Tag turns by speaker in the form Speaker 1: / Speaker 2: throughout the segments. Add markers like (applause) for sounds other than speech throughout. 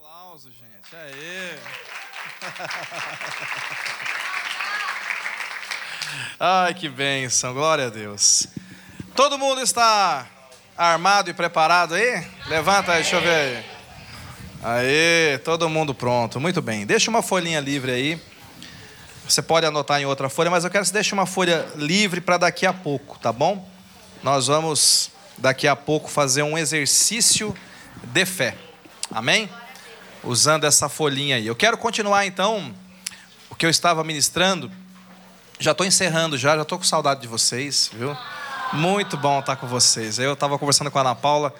Speaker 1: aplauso, gente. Aê. (laughs) Ai, que bênção, glória a Deus. Todo mundo está armado e preparado aí? Levanta aí, deixa eu ver aí. Aê, todo mundo pronto, muito bem. Deixa uma folhinha livre aí. Você pode anotar em outra folha, mas eu quero que você deixe uma folha livre para daqui a pouco, tá bom? Nós vamos daqui a pouco fazer um exercício de fé. Amém? Usando essa folhinha aí. Eu quero continuar então o que eu estava ministrando. Já estou encerrando já, já estou com saudade de vocês, viu? Muito bom estar com vocês. Eu estava conversando com a Ana Paula.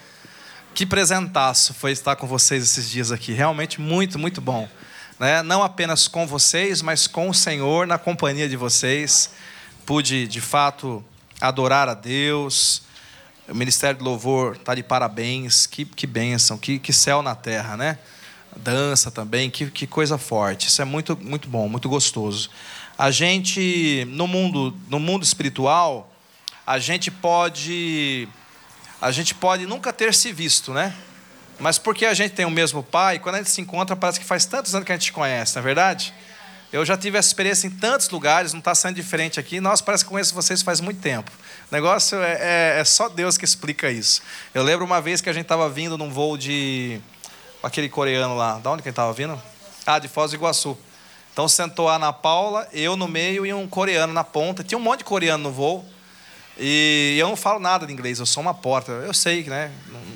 Speaker 1: Que presentaço foi estar com vocês esses dias aqui. Realmente muito, muito bom. Né? Não apenas com vocês, mas com o Senhor, na companhia de vocês. Pude, de fato, adorar a Deus, o Ministério do Louvor está de parabéns. Que, que bênção, que, que céu na terra, né? Dança também, que, que coisa forte. Isso é muito, muito bom, muito gostoso. A gente, no mundo, no mundo espiritual, a gente pode. A gente pode nunca ter se visto, né? Mas porque a gente tem o mesmo pai, quando a gente se encontra, parece que faz tantos anos que a gente conhece, não é verdade? Eu já tive essa experiência em tantos lugares, não está sendo diferente aqui. Nossa, parece que conheço vocês faz muito tempo. O negócio é, é, é só Deus que explica isso. Eu lembro uma vez que a gente estava vindo num voo de. Aquele coreano lá. Da onde que ele estava vindo? Ah, de Foz do Iguaçu. Então sentou a Ana Paula, eu no meio e um coreano na ponta. Tinha um monte de coreano no voo. E eu não falo nada de inglês, eu sou uma porta. Eu sei, né?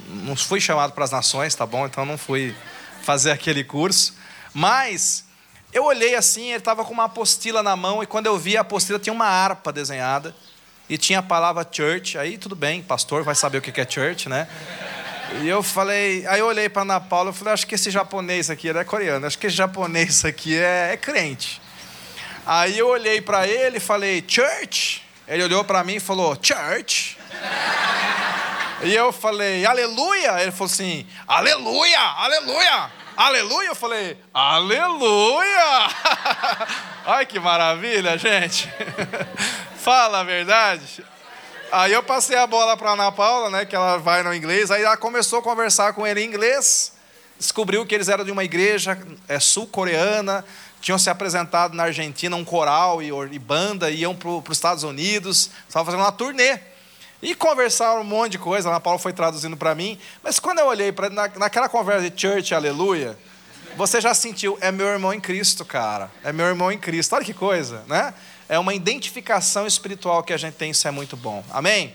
Speaker 1: Não fui chamado para as nações, tá bom? Então não fui fazer aquele curso. Mas eu olhei assim, ele estava com uma apostila na mão, e quando eu vi a apostila tinha uma harpa desenhada, e tinha a palavra church, aí tudo bem, pastor vai saber o que é church, né? E eu falei, aí eu olhei para Ana Paula e falei, acho que esse japonês aqui, ele é coreano, acho que esse japonês aqui é, é crente. Aí eu olhei para ele e falei, church? Ele olhou para mim e falou, church? E eu falei, aleluia? Ele falou assim, aleluia, aleluia. Aleluia? Eu falei, aleluia! (laughs) Ai, que maravilha, gente. (laughs) Fala a verdade. Aí eu passei a bola para Ana Paula, né, que ela vai no inglês. Aí ela começou a conversar com ele em inglês. Descobriu que eles eram de uma igreja é, sul-coreana. Tinham se apresentado na Argentina, um coral e, e banda, iam para os Estados Unidos. Estavam fazendo uma turnê. E conversaram um monte de coisa, a Ana Paula foi traduzindo para mim. Mas quando eu olhei para na, naquela conversa de church, aleluia, você já sentiu, é meu irmão em Cristo, cara. É meu irmão em Cristo. Olha que coisa, né? É uma identificação espiritual que a gente tem, isso é muito bom. Amém?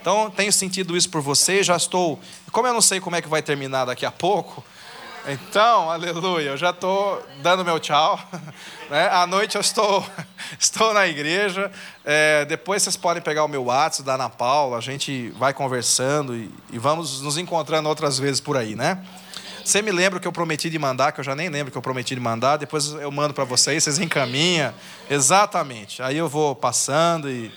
Speaker 1: Então, tenho sentido isso por você, já estou. Como eu não sei como é que vai terminar daqui a pouco, então, aleluia, eu já estou dando meu tchau. (laughs) Né? À noite eu estou, (laughs) estou na igreja. É, depois vocês podem pegar o meu WhatsApp da Ana Paula, a gente vai conversando e, e, vamos nos encontrando outras vezes por aí, né? Você me lembra o que eu prometi de mandar, que eu já nem lembro o que eu prometi de mandar, depois eu mando para vocês, vocês encaminham. Exatamente. Aí eu vou passando e,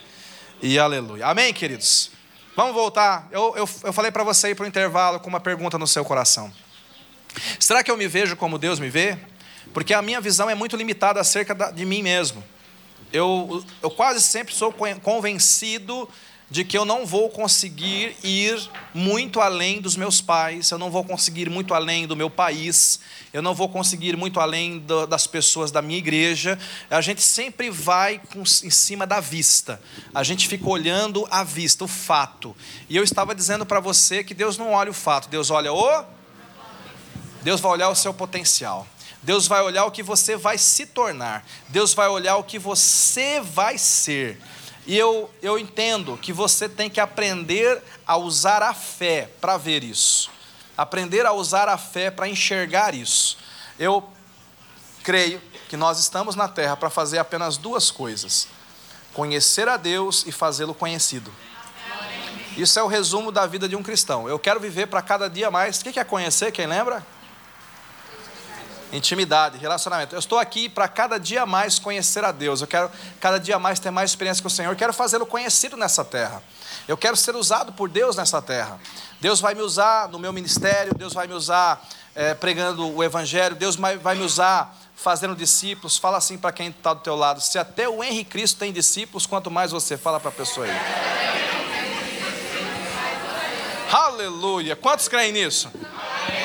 Speaker 1: e aleluia. Amém, queridos? Vamos voltar. Eu, eu, eu falei para você ir para o intervalo com uma pergunta no seu coração. Será que eu me vejo como Deus me vê? Porque a minha visão é muito limitada acerca de mim mesmo. Eu, eu quase sempre sou convencido de que eu não vou conseguir ir muito além dos meus pais, eu não vou conseguir ir muito além do meu país, eu não vou conseguir ir muito além do, das pessoas da minha igreja. A gente sempre vai com, em cima da vista, a gente fica olhando a vista, o fato. E eu estava dizendo para você que Deus não olha o fato, Deus olha o Deus vai olhar o seu potencial. Deus vai olhar o que você vai se tornar. Deus vai olhar o que você vai ser. E eu, eu entendo que você tem que aprender a usar a fé para ver isso. Aprender a usar a fé para enxergar isso. Eu creio que nós estamos na terra para fazer apenas duas coisas: conhecer a Deus e fazê-lo conhecido. Isso é o resumo da vida de um cristão. Eu quero viver para cada dia mais. O que é conhecer? Quem lembra? Intimidade, relacionamento. Eu estou aqui para cada dia mais conhecer a Deus. Eu quero cada dia mais ter mais experiência com o Senhor. Eu quero fazê-lo conhecido nessa terra. Eu quero ser usado por Deus nessa terra. Deus vai me usar no meu ministério. Deus vai me usar é, pregando o Evangelho. Deus vai, me usar fazendo discípulos. Fala assim para quem está do teu lado. Se até o Henrique Cristo tem discípulos, quanto mais você. Fala para a pessoa aí. Aleluia. Quantos creem nisso?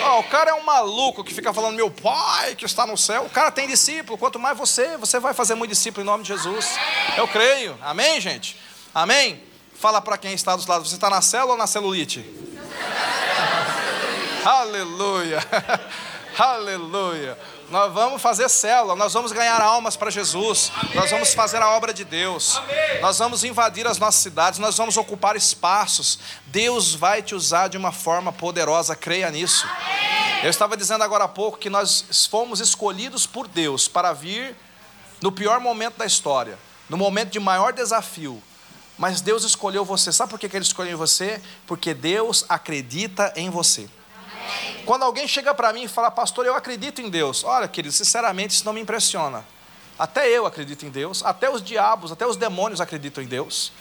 Speaker 1: Oh, o cara é um maluco que fica falando, meu pai que está no céu. O cara tem discípulo. Quanto mais você, você vai fazer muito discípulo em nome de Jesus. Eu creio. Amém, gente? Amém? Fala para quem está dos lados. Você está na célula ou na celulite? (laughs) Aleluia. (laughs) Aleluia. Nós vamos fazer célula, nós vamos ganhar almas para Jesus, nós vamos fazer a obra de Deus, nós vamos invadir as nossas cidades, nós vamos ocupar espaços. Deus vai te usar de uma forma poderosa, creia nisso. Eu estava dizendo agora há pouco que nós fomos escolhidos por Deus para vir no pior momento da história, no momento de maior desafio. Mas Deus escolheu você. Sabe por que Ele escolheu você? Porque Deus acredita em você. Quando alguém chega para mim e fala, pastor, eu acredito em Deus. Olha, querido, sinceramente isso não me impressiona. Até eu acredito em Deus, até os diabos, até os demônios acreditam em Deus.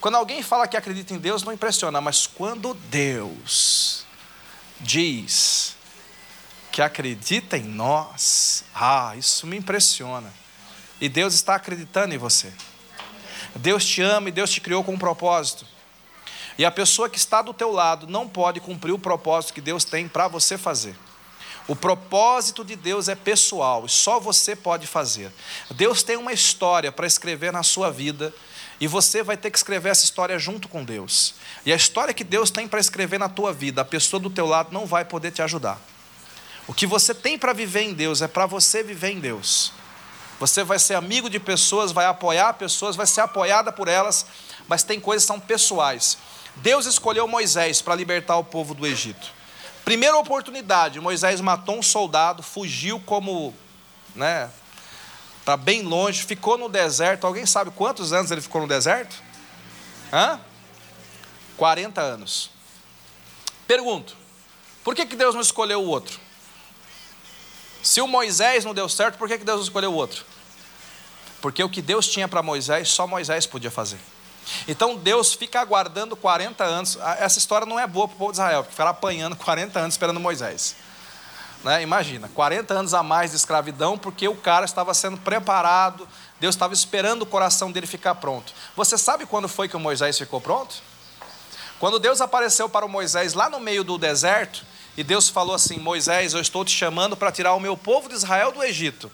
Speaker 1: Quando alguém fala que acredita em Deus, não impressiona, mas quando Deus diz que acredita em nós, ah, isso me impressiona. E Deus está acreditando em você. Deus te ama e Deus te criou com um propósito. E a pessoa que está do teu lado não pode cumprir o propósito que Deus tem para você fazer. O propósito de Deus é pessoal e só você pode fazer. Deus tem uma história para escrever na sua vida e você vai ter que escrever essa história junto com Deus. E a história que Deus tem para escrever na tua vida, a pessoa do teu lado não vai poder te ajudar. O que você tem para viver em Deus é para você viver em Deus. Você vai ser amigo de pessoas, vai apoiar pessoas, vai ser apoiada por elas, mas tem coisas que são pessoais. Deus escolheu Moisés para libertar o povo do Egito. Primeira oportunidade, Moisés matou um soldado, fugiu como, né, para bem longe, ficou no deserto. Alguém sabe quantos anos ele ficou no deserto? Hã? 40 anos. Pergunto, por que, que Deus não escolheu o outro? Se o Moisés não deu certo, por que, que Deus não escolheu o outro? Porque o que Deus tinha para Moisés, só Moisés podia fazer. Então Deus fica aguardando 40 anos. Essa história não é boa para o povo de Israel, porque ficaram apanhando 40 anos esperando Moisés. Né? Imagina, 40 anos a mais de escravidão, porque o cara estava sendo preparado, Deus estava esperando o coração dele ficar pronto. Você sabe quando foi que o Moisés ficou pronto? Quando Deus apareceu para o Moisés lá no meio do deserto, e Deus falou assim: Moisés, eu estou te chamando para tirar o meu povo de Israel do Egito.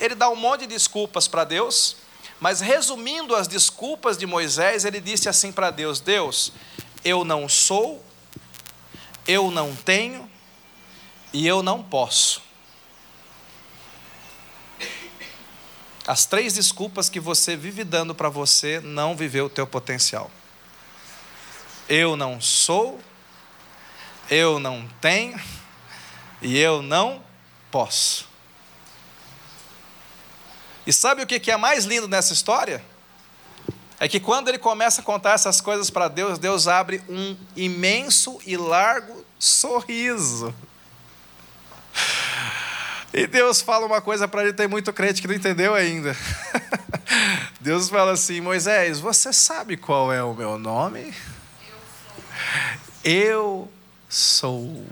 Speaker 1: Ele dá um monte de desculpas para Deus, mas resumindo as desculpas de Moisés, ele disse assim para Deus: Deus, eu não sou, eu não tenho e eu não posso. As três desculpas que você vive dando para você não viver o teu potencial. Eu não sou, eu não tenho e eu não posso. E sabe o que é mais lindo nessa história? É que quando ele começa a contar essas coisas para Deus, Deus abre um imenso e largo sorriso. E Deus fala uma coisa para ele, tem muito crente que não entendeu ainda. (laughs) Deus fala assim: Moisés, você sabe qual é o meu nome? Eu sou.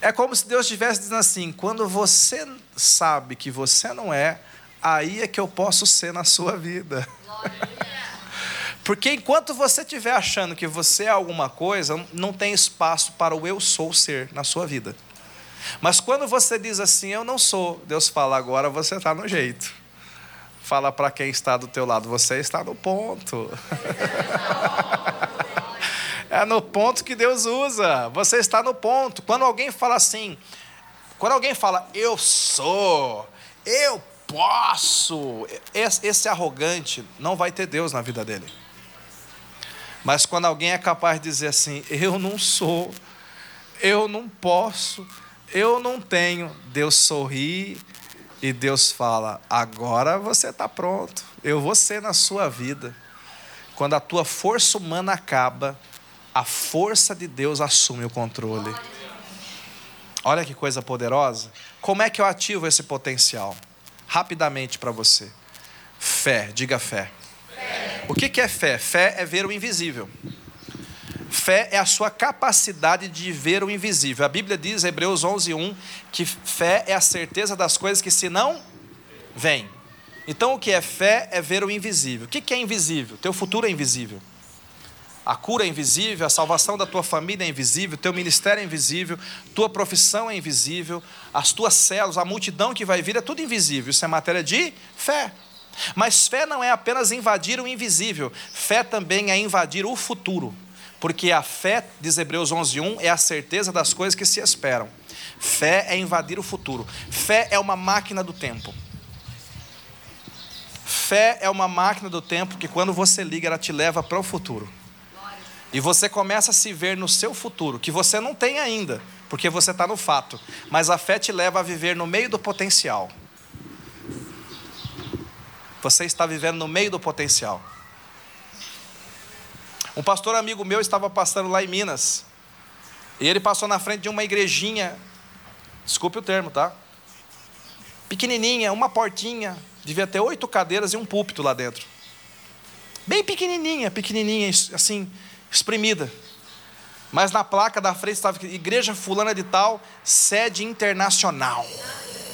Speaker 1: É como se Deus estivesse dizendo assim: quando você sabe que você não é, aí é que eu posso ser na sua vida. Porque enquanto você estiver achando que você é alguma coisa, não tem espaço para o eu sou ser na sua vida. Mas quando você diz assim, eu não sou, Deus fala, agora você está no jeito. Fala para quem está do teu lado, você está no ponto. (laughs) é no ponto que Deus usa. Você está no ponto. Quando alguém fala assim, quando alguém fala, eu sou, eu posso. Esse arrogante não vai ter Deus na vida dele. Mas quando alguém é capaz de dizer assim: Eu não sou, eu não posso, eu não tenho, Deus sorri e Deus fala: Agora você está pronto, eu vou ser na sua vida. Quando a tua força humana acaba, a força de Deus assume o controle. Olha que coisa poderosa. Como é que eu ativo esse potencial? Rapidamente para você. Fé, diga fé. fé. O que é fé? Fé é ver o invisível. Fé é a sua capacidade de ver o invisível. A Bíblia diz, Hebreus 11:1, que fé é a certeza das coisas que se não vêm. Então, o que é fé é ver o invisível. O que é invisível? Teu futuro é invisível. A cura é invisível, a salvação da tua família é invisível, teu ministério é invisível, tua profissão é invisível, as tuas células, a multidão que vai vir é tudo invisível. Isso é matéria de fé. Mas fé não é apenas invadir o invisível, fé também é invadir o futuro. Porque a fé, diz Hebreus 11:1, é a certeza das coisas que se esperam. Fé é invadir o futuro. Fé é uma máquina do tempo. Fé é uma máquina do tempo que quando você liga, ela te leva para o futuro. E você começa a se ver no seu futuro, que você não tem ainda, porque você está no fato. Mas a fé te leva a viver no meio do potencial. Você está vivendo no meio do potencial. Um pastor amigo meu estava passando lá em Minas. E ele passou na frente de uma igrejinha. Desculpe o termo, tá? Pequenininha, uma portinha. Devia ter oito cadeiras e um púlpito lá dentro. Bem pequenininha, pequenininha, assim, exprimida. Mas na placa da frente estava Igreja Fulana de Tal, sede internacional.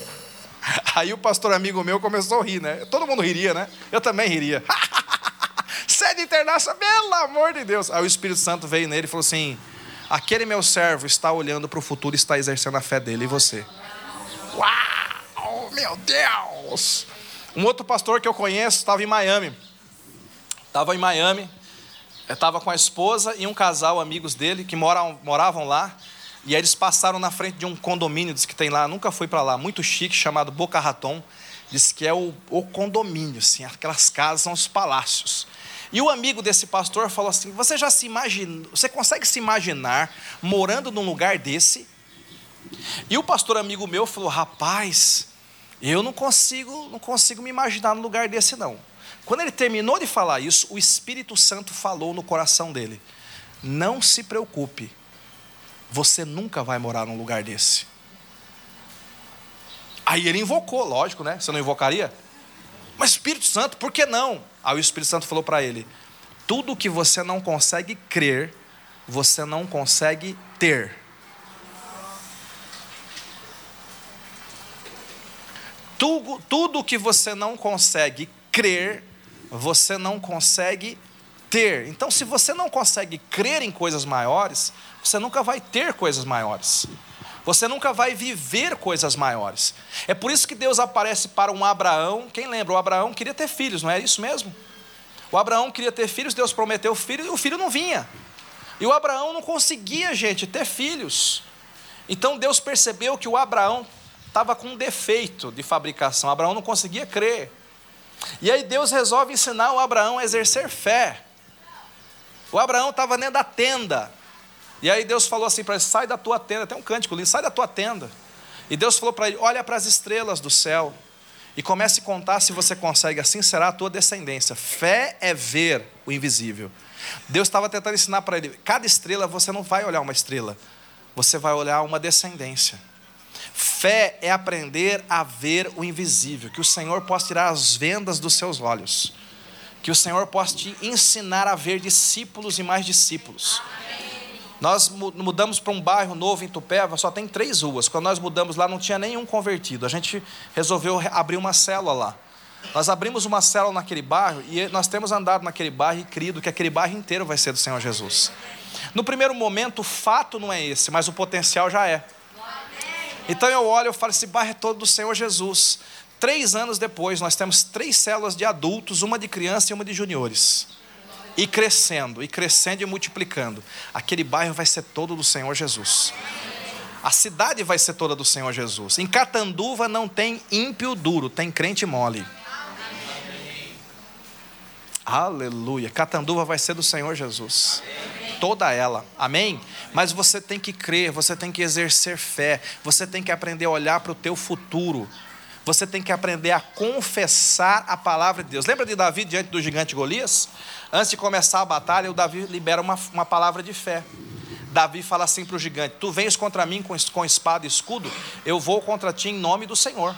Speaker 1: (laughs) Aí o pastor amigo meu começou a rir, né? Todo mundo riria, né? Eu também riria. (laughs) sede internacional, pelo amor de Deus. Aí o Espírito Santo veio nele e falou assim: aquele meu servo está olhando para o futuro e está exercendo a fé dele, e você? Uau, meu Deus! Um outro pastor que eu conheço estava em Miami. Estava em Miami estava com a esposa e um casal, amigos dele, que moram, moravam lá. E aí eles passaram na frente de um condomínio, diz que tem lá, nunca fui para lá, muito chique, chamado Boca Raton. Diz que é o, o condomínio, assim, aquelas casas são os palácios. E o amigo desse pastor falou assim: Você já se imagina, você consegue se imaginar morando num lugar desse? E o pastor amigo meu falou: Rapaz, eu não consigo, não consigo me imaginar num lugar desse não. Quando ele terminou de falar isso, o Espírito Santo falou no coração dele: Não se preocupe, você nunca vai morar num lugar desse. Aí ele invocou, lógico, né? Você não invocaria? Mas Espírito Santo, por que não? Aí o Espírito Santo falou para ele: Tudo que você não consegue crer, você não consegue ter. Tudo, tudo que você não consegue crer, você não consegue ter. Então, se você não consegue crer em coisas maiores, você nunca vai ter coisas maiores. Você nunca vai viver coisas maiores. É por isso que Deus aparece para um Abraão. Quem lembra? O Abraão queria ter filhos, não é isso mesmo? O Abraão queria ter filhos, Deus prometeu filho e o filho não vinha. E o Abraão não conseguia, gente, ter filhos. Então Deus percebeu que o Abraão estava com um defeito de fabricação. O Abraão não conseguia crer. E aí Deus resolve ensinar o Abraão a exercer fé. O Abraão estava dentro da tenda. E aí Deus falou assim para ele: sai da tua tenda. Tem um cântico lindo, sai da tua tenda. E Deus falou para ele: olha para as estrelas do céu. E comece a contar se você consegue, assim será a tua descendência. Fé é ver o invisível. Deus estava tentando ensinar para ele: cada estrela você não vai olhar uma estrela, você vai olhar uma descendência. Fé é aprender a ver o invisível, que o Senhor possa tirar as vendas dos seus olhos, que o Senhor possa te ensinar a ver discípulos e mais discípulos. Nós mudamos para um bairro novo em Tupéva, só tem três ruas. Quando nós mudamos lá, não tinha nenhum convertido. A gente resolveu abrir uma célula lá. Nós abrimos uma célula naquele bairro e nós temos andado naquele bairro e crido que aquele bairro inteiro vai ser do Senhor Jesus. No primeiro momento, o fato não é esse, mas o potencial já é. Então eu olho e falo: esse bairro é todo do Senhor Jesus. Três anos depois, nós temos três células de adultos, uma de criança e uma de juniores. E crescendo, e crescendo e multiplicando. Aquele bairro vai ser todo do Senhor Jesus. A cidade vai ser toda do Senhor Jesus. Em Catanduva não tem ímpio duro, tem crente mole. Aleluia. Catanduva vai ser do Senhor Jesus. Toda ela. Amém? Mas você tem que crer, você tem que exercer fé, você tem que aprender a olhar para o teu futuro. Você tem que aprender a confessar a palavra de Deus. Lembra de Davi diante do gigante Golias? Antes de começar a batalha, o Davi libera uma, uma palavra de fé. Davi fala assim para o gigante: Tu vens contra mim com, com espada e escudo, eu vou contra ti em nome do Senhor.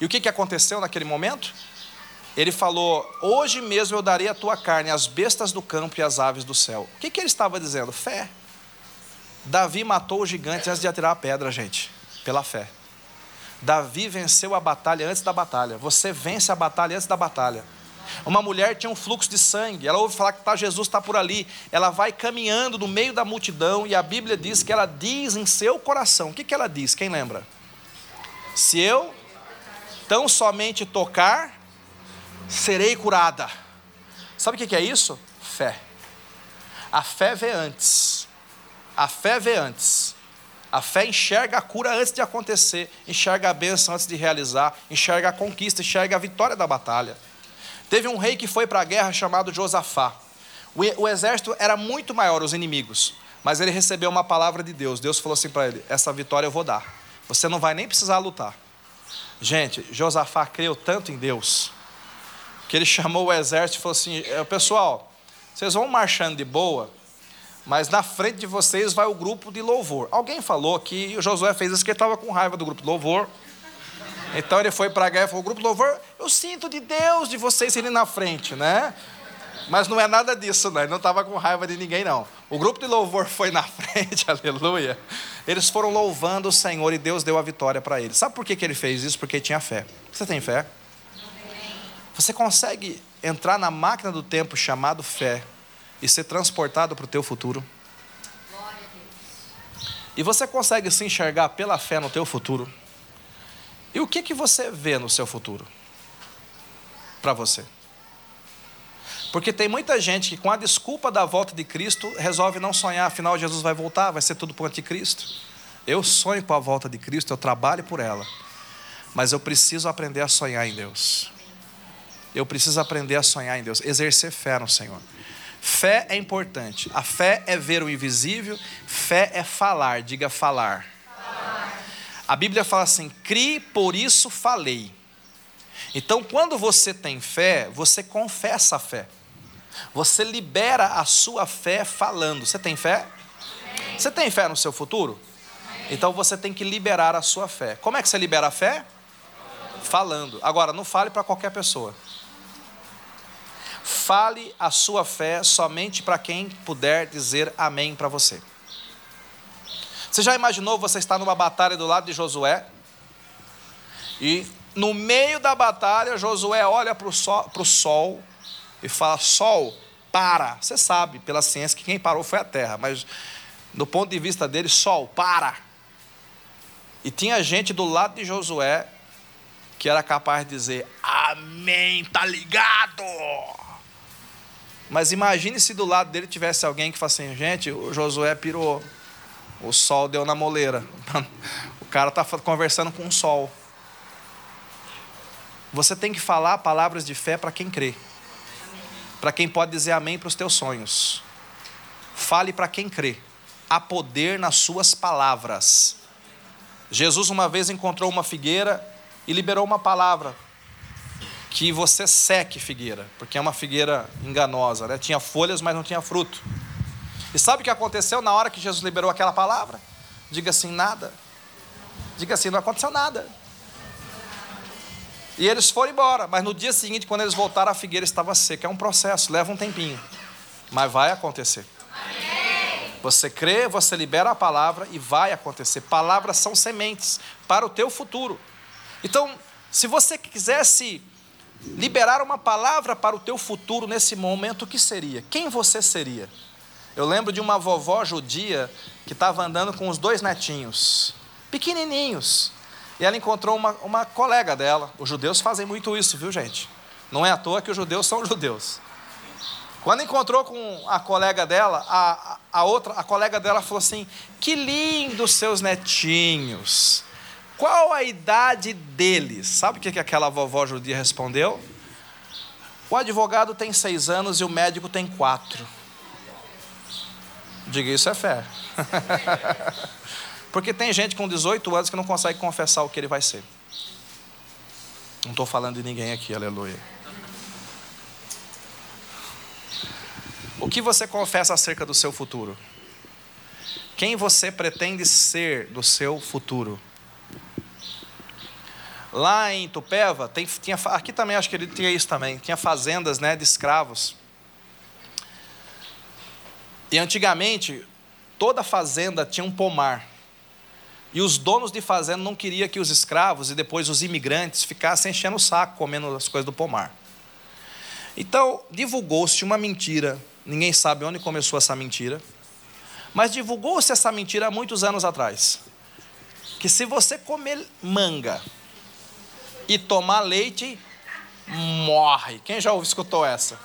Speaker 1: E o que, que aconteceu naquele momento? Ele falou: Hoje mesmo eu darei a tua carne às bestas do campo e às aves do céu. O que, que ele estava dizendo? Fé. Davi matou o gigante antes de atirar a pedra, gente, pela fé. Davi venceu a batalha antes da batalha. Você vence a batalha antes da batalha. Uma mulher tinha um fluxo de sangue, ela ouve falar que tá, Jesus está por ali, ela vai caminhando no meio da multidão e a Bíblia diz que ela diz em seu coração: o que, que ela diz? Quem lembra? Se eu tão somente tocar, serei curada. Sabe o que é isso? Fé. A fé vê antes. A fé vê antes. A fé enxerga a cura antes de acontecer, enxerga a bênção antes de realizar, enxerga a conquista, enxerga a vitória da batalha. Teve um rei que foi para a guerra chamado Josafá. O, exército era muito maior, os inimigos, mas ele recebeu uma palavra de Deus. Deus falou assim para ele: Essa vitória eu vou dar. Você não vai nem precisar lutar. Gente, Josafá creu tanto em Deus que ele chamou o exército e falou assim: é, Pessoal, vocês vão marchando de boa, mas na frente de vocês vai o grupo de louvor. Alguém falou que o Josué fez isso que ele estava com raiva do grupo de louvor. Então ele foi para a guerra e falou: grupo de louvor, eu sinto de Deus de vocês irem na frente, né? Mas não é nada disso, né? Ele não estava com raiva de ninguém, não. O grupo de louvor foi na (laughs) frente, aleluia. Eles foram louvando o Senhor e Deus deu a vitória para eles. Sabe por que, que ele fez isso? Porque tinha fé. Você tem fé? Você consegue entrar na máquina do tempo chamado fé e ser transportado para o teu futuro? E você consegue se enxergar pela fé no teu futuro? E o que que você vê no seu futuro? Para você? Porque tem muita gente que, com a desculpa da volta de Cristo, resolve não sonhar, afinal, Jesus vai voltar, vai ser tudo para o anticristo. Eu sonho com a volta de Cristo, eu trabalho por ela, mas eu preciso aprender a sonhar em Deus. Eu preciso aprender a sonhar em Deus, exercer fé no Senhor. Fé é importante. A fé é ver o invisível, fé é falar, diga falar. falar. A Bíblia fala assim: crie, por isso falei. Então, quando você tem fé, você confessa a fé. Você libera a sua fé falando. Você tem fé? Você tem fé no seu futuro? Então você tem que liberar a sua fé. Como é que você libera a fé? Falando. Agora, não fale para qualquer pessoa. Fale a sua fé somente para quem puder dizer amém para você. Você já imaginou você estar numa batalha do lado de Josué? E no meio da batalha, Josué olha para o sol, sol e fala: Sol, para. Você sabe, pela ciência, que quem parou foi a terra, mas do ponto de vista dele, Sol, para. E tinha gente do lado de Josué que era capaz de dizer: Amém, tá ligado? Mas imagine se do lado dele tivesse alguém que falasse assim, gente, o Josué pirou, o sol deu na moleira. (laughs) O cara está conversando com o sol. Você tem que falar palavras de fé para quem crê. Para quem pode dizer amém para os teus sonhos. Fale para quem crê. Há poder nas suas palavras. Jesus uma vez encontrou uma figueira e liberou uma palavra que você seque figueira, porque é uma figueira enganosa, né? Tinha folhas, mas não tinha fruto. E sabe o que aconteceu na hora que Jesus liberou aquela palavra? Diga assim, nada. Diga assim, não aconteceu nada. E eles foram embora, mas no dia seguinte, quando eles voltaram, a figueira estava seca. É um processo, leva um tempinho, mas vai acontecer. Você crê, você libera a palavra e vai acontecer. Palavras são sementes para o teu futuro. Então, se você quisesse liberar uma palavra para o teu futuro nesse momento, o que seria? Quem você seria? Eu lembro de uma vovó judia que estava andando com os dois netinhos, pequenininhos, e ela encontrou uma, uma colega dela. Os judeus fazem muito isso, viu, gente? Não é à toa que os judeus são judeus. Quando encontrou com a colega dela, a, a outra, a colega dela falou assim: Que lindos seus netinhos. Qual a idade deles? Sabe o que aquela vovó judia respondeu? O advogado tem seis anos e o médico tem quatro. Diga isso é fé. (laughs) Porque tem gente com 18 anos que não consegue confessar o que ele vai ser. Não estou falando de ninguém aqui, aleluia. O que você confessa acerca do seu futuro? Quem você pretende ser do seu futuro? Lá em Tupéva, tem, tinha, aqui também acho que ele tinha isso também, tinha fazendas né, de escravos. E antigamente, toda fazenda tinha um pomar. E os donos de fazenda não queriam que os escravos e depois os imigrantes ficassem enchendo o saco, comendo as coisas do pomar. Então, divulgou-se uma mentira, ninguém sabe onde começou essa mentira, mas divulgou-se essa mentira há muitos anos atrás. Que se você comer manga e tomar leite, morre. Quem já escutou essa?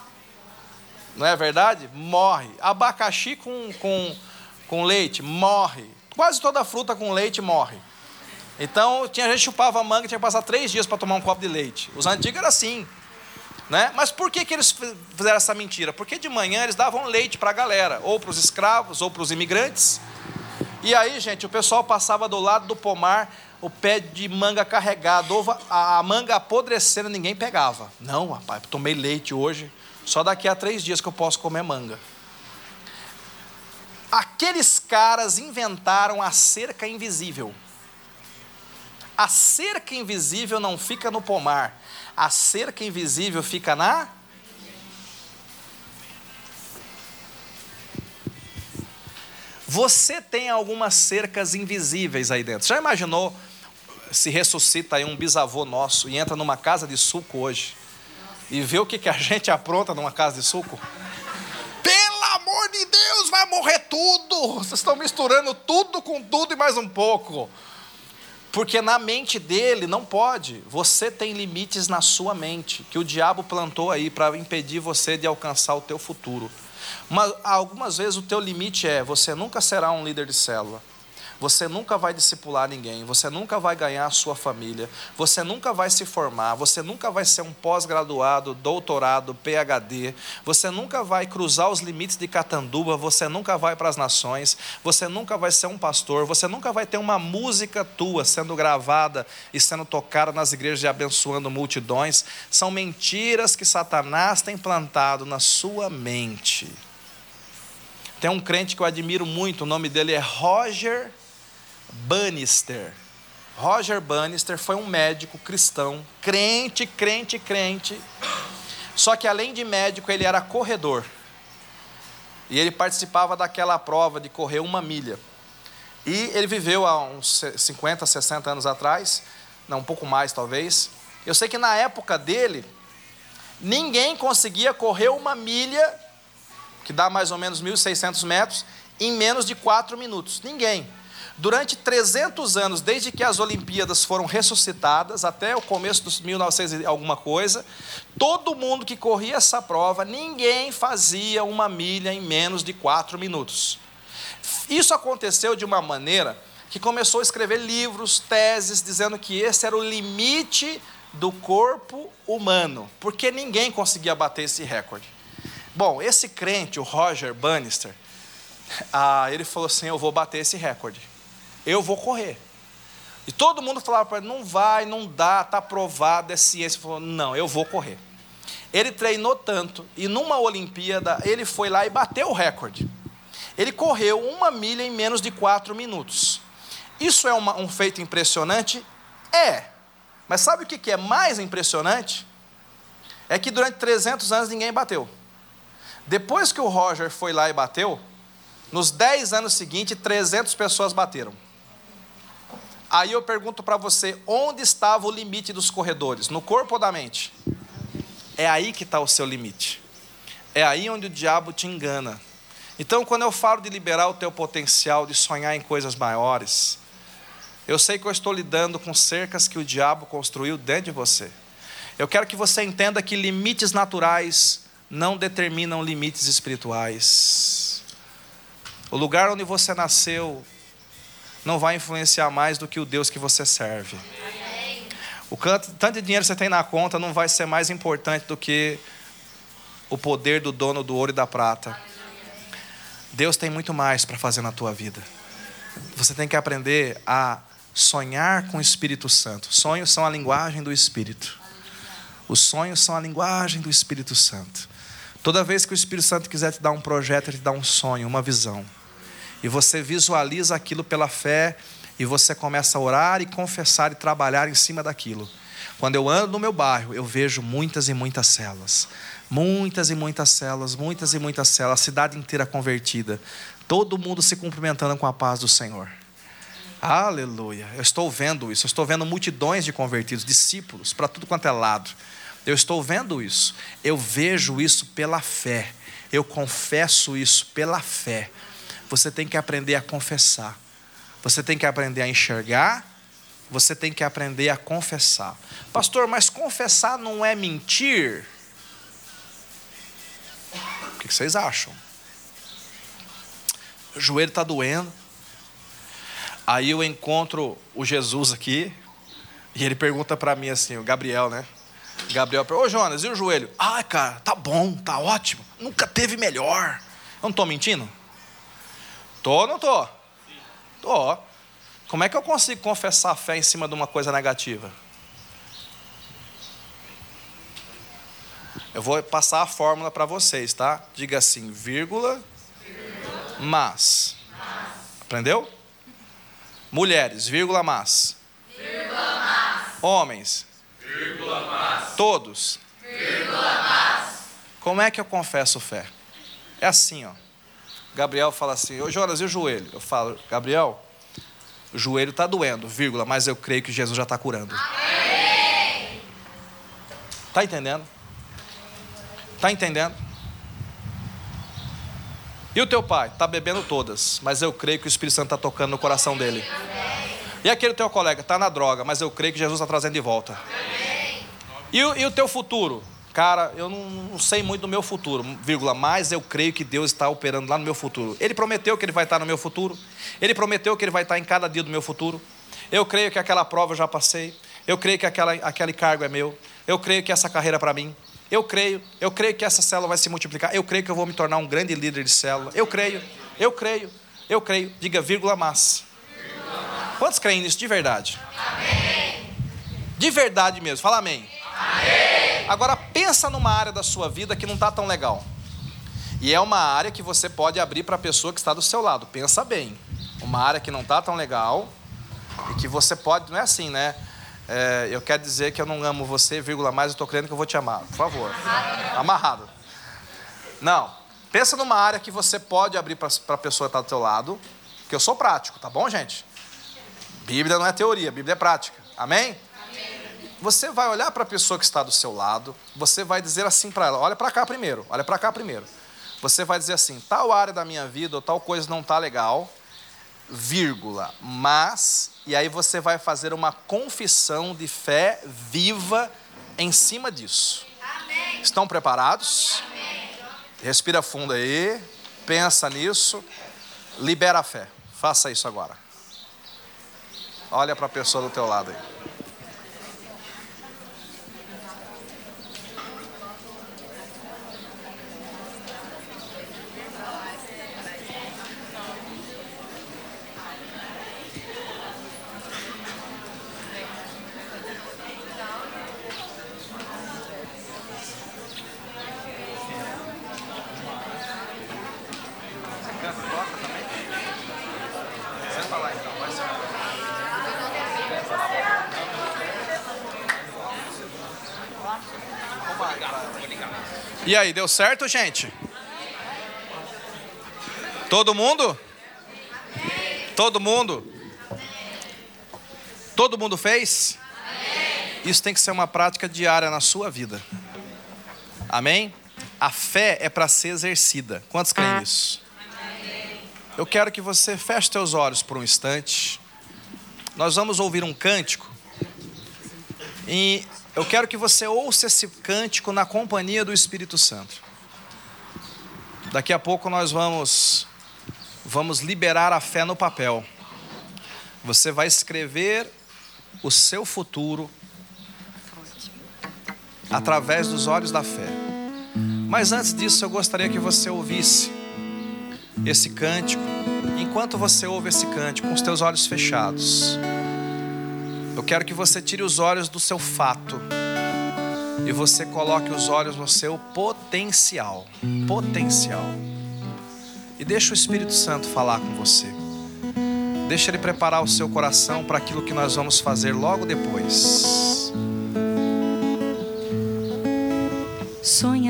Speaker 1: Não é verdade? Morre. Abacaxi com, com, com leite, morre. Quase toda fruta com leite morre. Então, tinha gente chupava manga tinha que passar três dias para tomar um copo de leite. Os antigos era assim. Né? Mas por que, que eles fizeram essa mentira? Porque de manhã eles davam leite para a galera, ou para os escravos, ou para os imigrantes. E aí, gente, o pessoal passava do lado do pomar, o pé de manga carregado, a manga apodrecendo, ninguém pegava. Não, rapaz, tomei leite hoje, só daqui a três dias que eu posso comer manga. Aqueles caras inventaram a cerca invisível. A cerca invisível não fica no pomar, a cerca invisível fica na. Você tem algumas cercas invisíveis aí dentro. Já imaginou se ressuscita aí um bisavô nosso e entra numa casa de suco hoje e vê o que, que a gente apronta numa casa de suco? Pelo amor de Deus, vai morrer tudo! Vocês estão misturando tudo com tudo e mais um pouco. Porque na mente dele não pode. Você tem limites na sua mente que o diabo plantou aí para impedir você de alcançar o teu futuro. Mas algumas vezes o teu limite é você nunca será um líder de célula. Você nunca vai discipular ninguém, você nunca vai ganhar a sua família, você nunca vai se formar, você nunca vai ser um pós-graduado, doutorado, PhD, você nunca vai cruzar os limites de Catanduba, você nunca vai para as nações, você nunca vai ser um pastor, você nunca vai ter uma música tua sendo gravada e sendo tocada nas igrejas e abençoando multidões. São mentiras que Satanás tem plantado na sua mente. Tem um crente que eu admiro muito, o nome dele é Roger Bannister. Roger Bannister foi um médico cristão, crente, crente, crente. Só que além de médico, ele era corredor. E ele participava daquela prova de correr uma milha. E ele viveu há uns 50, 60 anos atrás, não, um pouco mais talvez. Eu sei que na época dele, ninguém conseguia correr uma milha, que dá mais ou menos 1.600 metros, em menos de 4 minutos. Ninguém. Durante 300 anos, desde que as Olimpíadas foram ressuscitadas, até o começo dos 1900 e alguma coisa, todo mundo que corria essa prova, ninguém fazia uma milha em menos de quatro minutos. Isso aconteceu de uma maneira que começou a escrever livros, teses, dizendo que esse era o limite do corpo humano, porque ninguém conseguia bater esse recorde. Bom, esse crente, o Roger Bannister, (laughs) ah, ele falou assim: Eu vou bater esse recorde eu vou correr. E todo mundo falava para ele: não vai, não dá, está aprovado, é ciência. Ele falou: não, eu vou correr. Ele treinou tanto, e numa Olimpíada, ele foi lá e bateu o recorde. Ele correu uma milha em menos de quatro minutos. Isso é uma, um feito impressionante? É. Mas sabe o que é mais impressionante? É que durante 300 anos ninguém bateu. Depois que o Roger foi lá e bateu, nos 10 anos seguintes, 300 pessoas bateram. Aí eu pergunto para você: onde estava o limite dos corredores? No corpo ou da mente? É aí que está o seu limite. É aí onde o diabo te engana. Então, quando eu falo de liberar o teu potencial, de sonhar em coisas maiores, eu sei que eu estou lidando com cercas que o diabo construiu dentro de você. Eu quero que você entenda que limites naturais não determinam limites espirituais. O lugar onde você nasceu não vai influenciar mais do que o Deus que você serve. O tanto de dinheiro que você tem na conta não vai ser mais importante do que o poder do dono do ouro e da prata. Deus tem muito mais para fazer na tua vida. Você tem que aprender a sonhar com o Espírito Santo. Sonhos são a linguagem do Espírito. Os sonhos são a linguagem do Espírito Santo. Toda vez que o Espírito Santo quiser te dar um projeto, ele te dá um sonho, uma visão e você visualiza aquilo pela fé e você começa a orar e confessar e trabalhar em cima daquilo. Quando eu ando no meu bairro, eu vejo muitas e muitas celas. Muitas e muitas celas, muitas e muitas celas, a cidade inteira convertida. Todo mundo se cumprimentando com a paz do Senhor. Aleluia. Eu estou vendo isso, eu estou vendo multidões de convertidos, discípulos, para tudo quanto é lado. Eu estou vendo isso. Eu vejo isso pela fé. Eu confesso isso pela fé. Você tem que aprender a confessar. Você tem que aprender a enxergar. Você tem que aprender a confessar. Pastor, mas confessar não é mentir? O que vocês acham? O joelho está doendo. Aí eu encontro o Jesus aqui. E ele pergunta para mim assim, o Gabriel, né? Gabriel ô Jonas, e o joelho? Ah, cara, tá bom, tá ótimo. Nunca teve melhor. Eu não estou mentindo? Tô ou não tô? Tô. Como é que eu consigo confessar a fé em cima de uma coisa negativa? Eu vou passar a fórmula para vocês, tá? Diga assim, vírgula, vírgula. Mas. mas. Aprendeu? Mulheres, vírgula, mas. Vírgula, mas. Homens. Vírgula, mas. Todos. Vírgula, mas. Como é que eu confesso fé? É assim, ó. Gabriel fala assim, ô Jonas, e o joelho? Eu falo, Gabriel, o joelho está doendo, vírgula, mas eu creio que Jesus já está curando. Está entendendo? Está entendendo? E o teu pai? Está bebendo todas, mas eu creio que o Espírito Santo está tocando no coração dele. E aquele teu colega está na droga, mas eu creio que Jesus está trazendo de volta. E e o teu futuro? Cara, eu não, não, sei muito do meu futuro, vírgula, mas eu creio que Deus está operando lá no meu futuro. Ele prometeu que Ele vai estar no meu futuro. Ele prometeu que Ele vai estar em cada dia do meu futuro. Eu creio que aquela prova eu já passei. Eu creio que aquela, aquele cargo é meu. Eu creio que essa carreira é para mim. Eu creio, eu creio que essa célula vai se multiplicar. Eu creio que eu vou me tornar um grande líder de célula. Eu creio, eu creio, eu creio. Diga vírgula mas. Quantos creem nisso de verdade? Amém. De verdade mesmo. Fala amém. Amém. Agora pensa numa área da sua vida que não está tão legal. E é uma área que você pode abrir para a pessoa que está do seu lado. Pensa bem. Uma área que não está tão legal e que você pode, não é assim, né? É, eu quero dizer que eu não amo você, vírgula, mas eu estou crendo que eu vou te amar. Por favor. Amarrado. Não. Pensa numa área que você pode abrir para a pessoa que está do seu lado. Que eu sou prático, tá bom, gente? Bíblia não é teoria, Bíblia é prática. Amém? Você vai olhar para a pessoa que está do seu lado, você vai dizer assim para ela: olha para cá primeiro, olha para cá primeiro. Você vai dizer assim: tal área da minha vida ou tal coisa não está legal, vírgula, mas, e aí você vai fazer uma confissão de fé viva em cima disso. Amém. Estão preparados? Amém. Respira fundo aí, pensa nisso, libera a fé. Faça isso agora. Olha para a pessoa do teu lado aí. Aí, deu certo, gente? Todo mundo? Todo mundo? Todo mundo fez? Isso tem que ser uma prática diária na sua vida. Amém? A fé é para ser exercida. Quantos creem nisso? Eu quero que você feche seus olhos por um instante. Nós vamos ouvir um cântico. E eu quero que você ouça esse cântico na companhia do Espírito Santo. Daqui a pouco nós vamos vamos liberar a fé no papel. Você vai escrever o seu futuro através dos olhos da fé. Mas antes disso, eu gostaria que você ouvisse esse cântico. Enquanto você ouve esse cântico, com os teus olhos fechados, eu quero que você tire os olhos do seu fato e você coloque os olhos no seu potencial. Potencial. E deixa o Espírito Santo falar com você. Deixa ele preparar o seu coração para aquilo que nós vamos fazer logo depois.
Speaker 2: Sonha.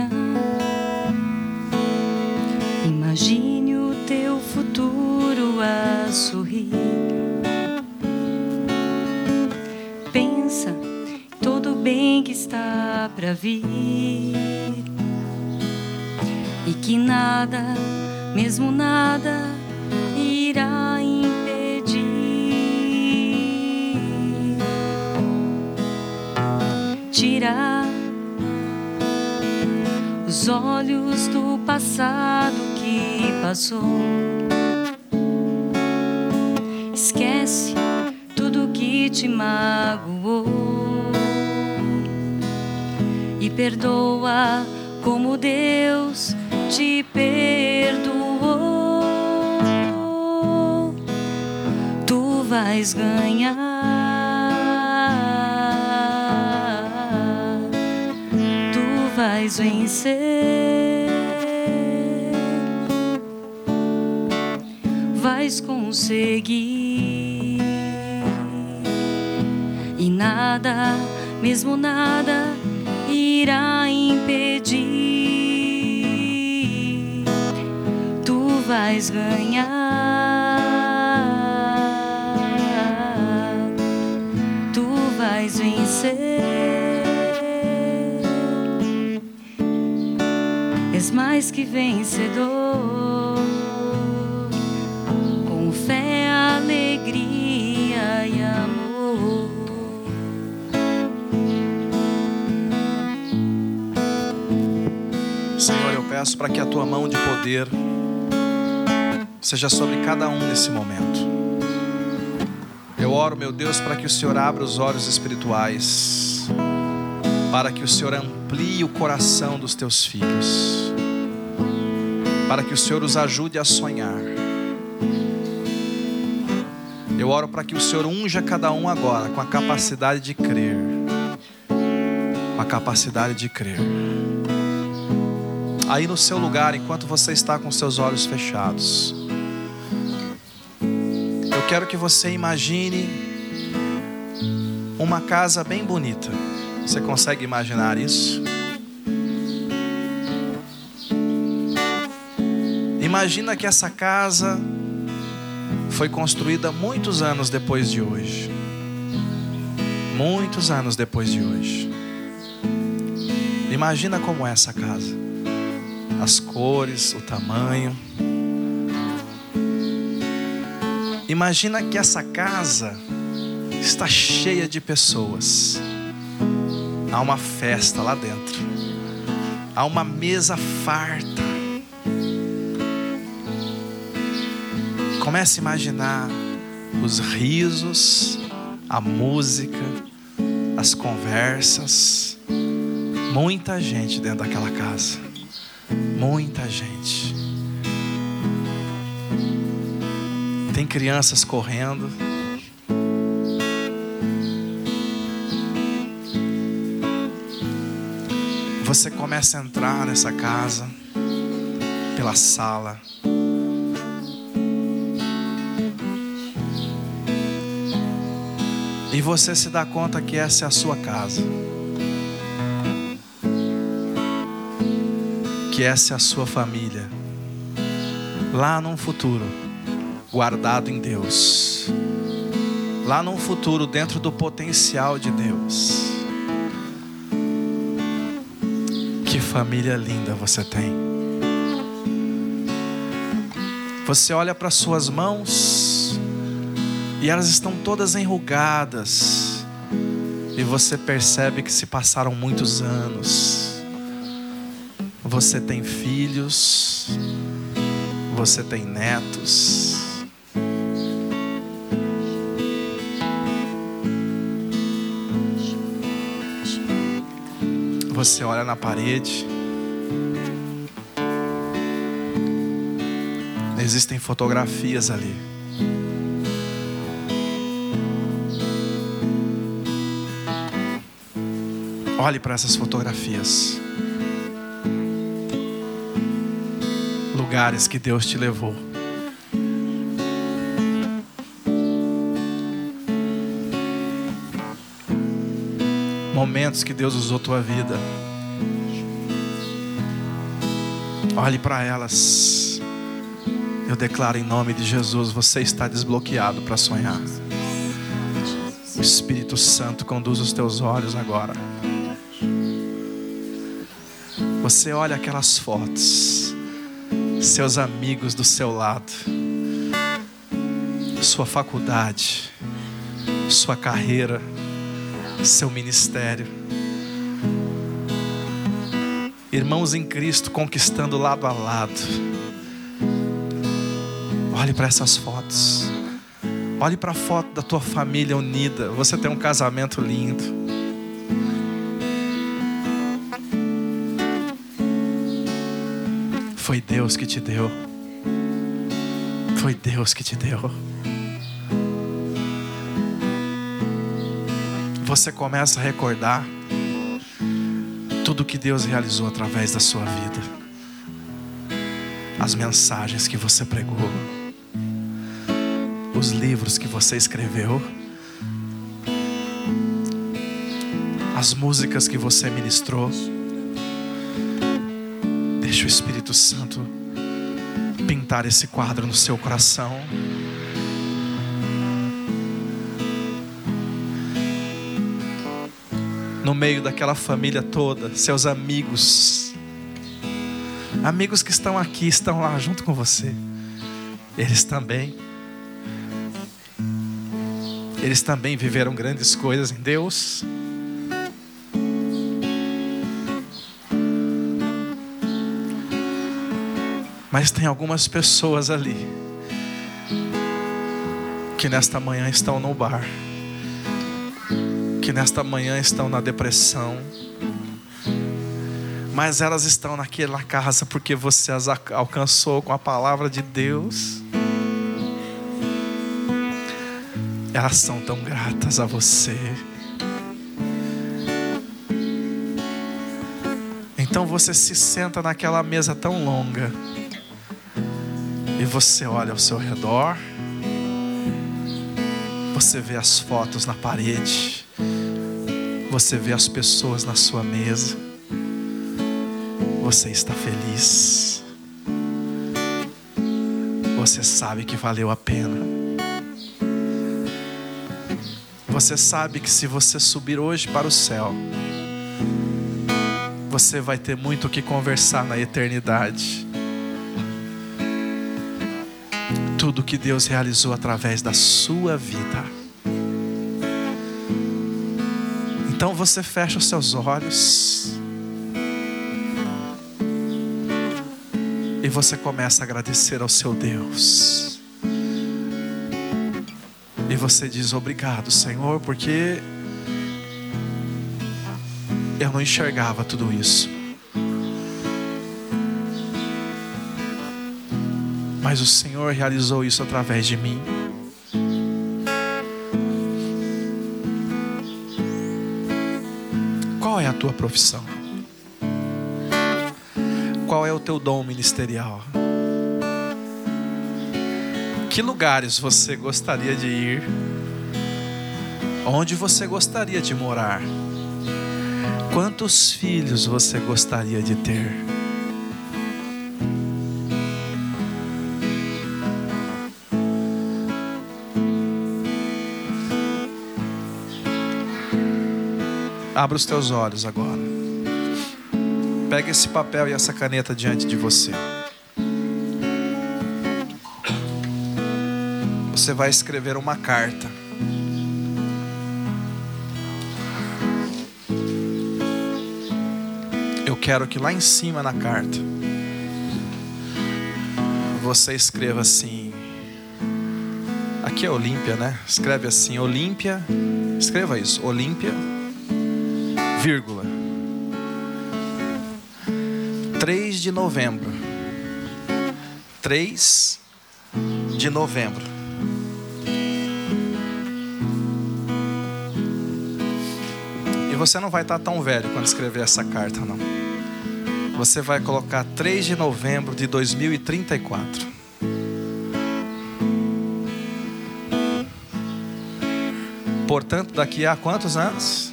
Speaker 2: Bem que está para vir. E que nada, mesmo nada, irá impedir. Tirar os olhos do passado que passou. Esquece tudo que te magoou perdoa como Deus te perdoou. Tu vais ganhar. Tu vais vencer. Vais conseguir. E nada, mesmo nada, irá impedir. Tu vais ganhar. Tu vais vencer. És mais que vencedor.
Speaker 1: Peço para que a tua mão de poder seja sobre cada um nesse momento. Eu oro, meu Deus, para que o Senhor abra os olhos espirituais, para que o Senhor amplie o coração dos teus filhos, para que o Senhor os ajude a sonhar. Eu oro para que o Senhor unja cada um agora com a capacidade de crer, com a capacidade de crer aí no seu lugar, enquanto você está com seus olhos fechados. Eu quero que você imagine uma casa bem bonita. Você consegue imaginar isso? Imagina que essa casa foi construída muitos anos depois de hoje. Muitos anos depois de hoje. Imagina como é essa casa as cores, o tamanho. Imagina que essa casa está cheia de pessoas. Há uma festa lá dentro. Há uma mesa farta. Comece a imaginar os risos, a música, as conversas. Muita gente dentro daquela casa. Muita gente. Tem crianças correndo. Você começa a entrar nessa casa pela sala. E você se dá conta que essa é a sua casa. Que essa é a sua família. Lá num futuro, guardado em Deus. Lá num futuro, dentro do potencial de Deus. Que família linda você tem. Você olha para suas mãos e elas estão todas enrugadas. E você percebe que se passaram muitos anos. Você tem filhos, você tem netos. Você olha na parede. Existem fotografias ali. Olhe para essas fotografias. Lugares que Deus te levou. Momentos que Deus usou tua vida. Olhe para elas. Eu declaro em nome de Jesus: você está desbloqueado para sonhar. Espírito Santo conduz os teus olhos agora. Você olha aquelas fotos, seus amigos do seu lado, sua faculdade, sua carreira, seu ministério. Irmãos em Cristo conquistando lado a lado. Olhe para essas fotos. Olhe para a foto da tua família unida. Você tem um casamento lindo. Foi Deus que te deu. Foi Deus que te deu. Você começa a recordar tudo que Deus realizou através da sua vida. As mensagens que você pregou os livros que você escreveu, as músicas que você ministrou. Deixa o Espírito Santo pintar esse quadro no seu coração. No meio daquela família toda, seus amigos, amigos que estão aqui, estão lá junto com você, eles também eles também viveram grandes coisas em Deus. Mas tem algumas pessoas ali que nesta manhã estão no bar, que nesta manhã estão na depressão, mas elas estão naquela casa porque você as alcançou com a palavra de Deus. elas são tão gratas a você. Então você se senta naquela mesa tão longa e você olha ao seu redor, você vê as fotos na parede, você vê as pessoas na sua mesa, você está feliz, você sabe que valeu a pena. Você sabe que se você subir hoje para o céu, você vai ter muito o que conversar na eternidade. Tudo que Deus realizou através da sua vida. Então você fecha os seus olhos. E você começa a agradecer ao seu Deus. E você diz obrigado, Senhor, porque eu não enxergava tudo isso. Mas o Senhor realizou isso através de mim. Qual é a tua profissão? Qual é o teu dom ministerial? que lugares você gostaria de ir? Onde você gostaria de morar? Quantos filhos você gostaria de ter? Abra os teus olhos agora. Pega esse papel e essa caneta diante de você. você vai escrever uma carta. Eu quero que lá em cima na carta você escreva assim. Aqui é Olímpia, né? Escreve assim: Olímpia. Escreva isso: Olímpia, vírgula. 3 de novembro. 3 de novembro E você não vai estar tão velho quando escrever essa carta, não. Você vai colocar 3 de novembro de 2034. Portanto, daqui a quantos anos?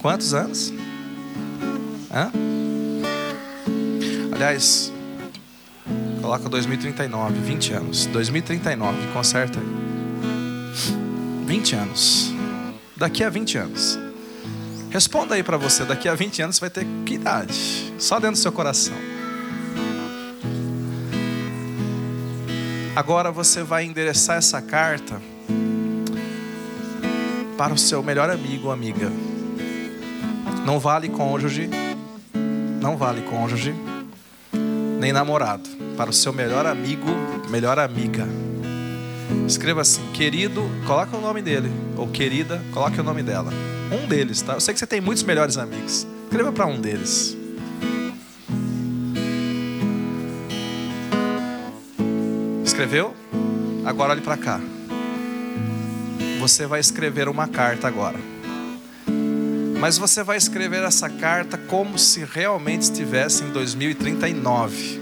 Speaker 1: Quantos anos? Hã? Aliás, coloca 2039, 20 anos. 2039, conserta aí. 20 anos. Daqui a 20 anos. Responda aí para você, daqui a 20 anos você vai ter que idade? Só dentro do seu coração. Agora você vai endereçar essa carta para o seu melhor amigo ou amiga. Não vale cônjuge, não vale cônjuge, nem namorado. Para o seu melhor amigo, melhor amiga. Escreva assim, querido, coloca o nome dele. Ou querida, coloque o nome dela. Um deles, tá? Eu sei que você tem muitos melhores amigos. Escreva para um deles. Escreveu? Agora olhe para cá. Você vai escrever uma carta agora. Mas você vai escrever essa carta como se realmente estivesse em 2039.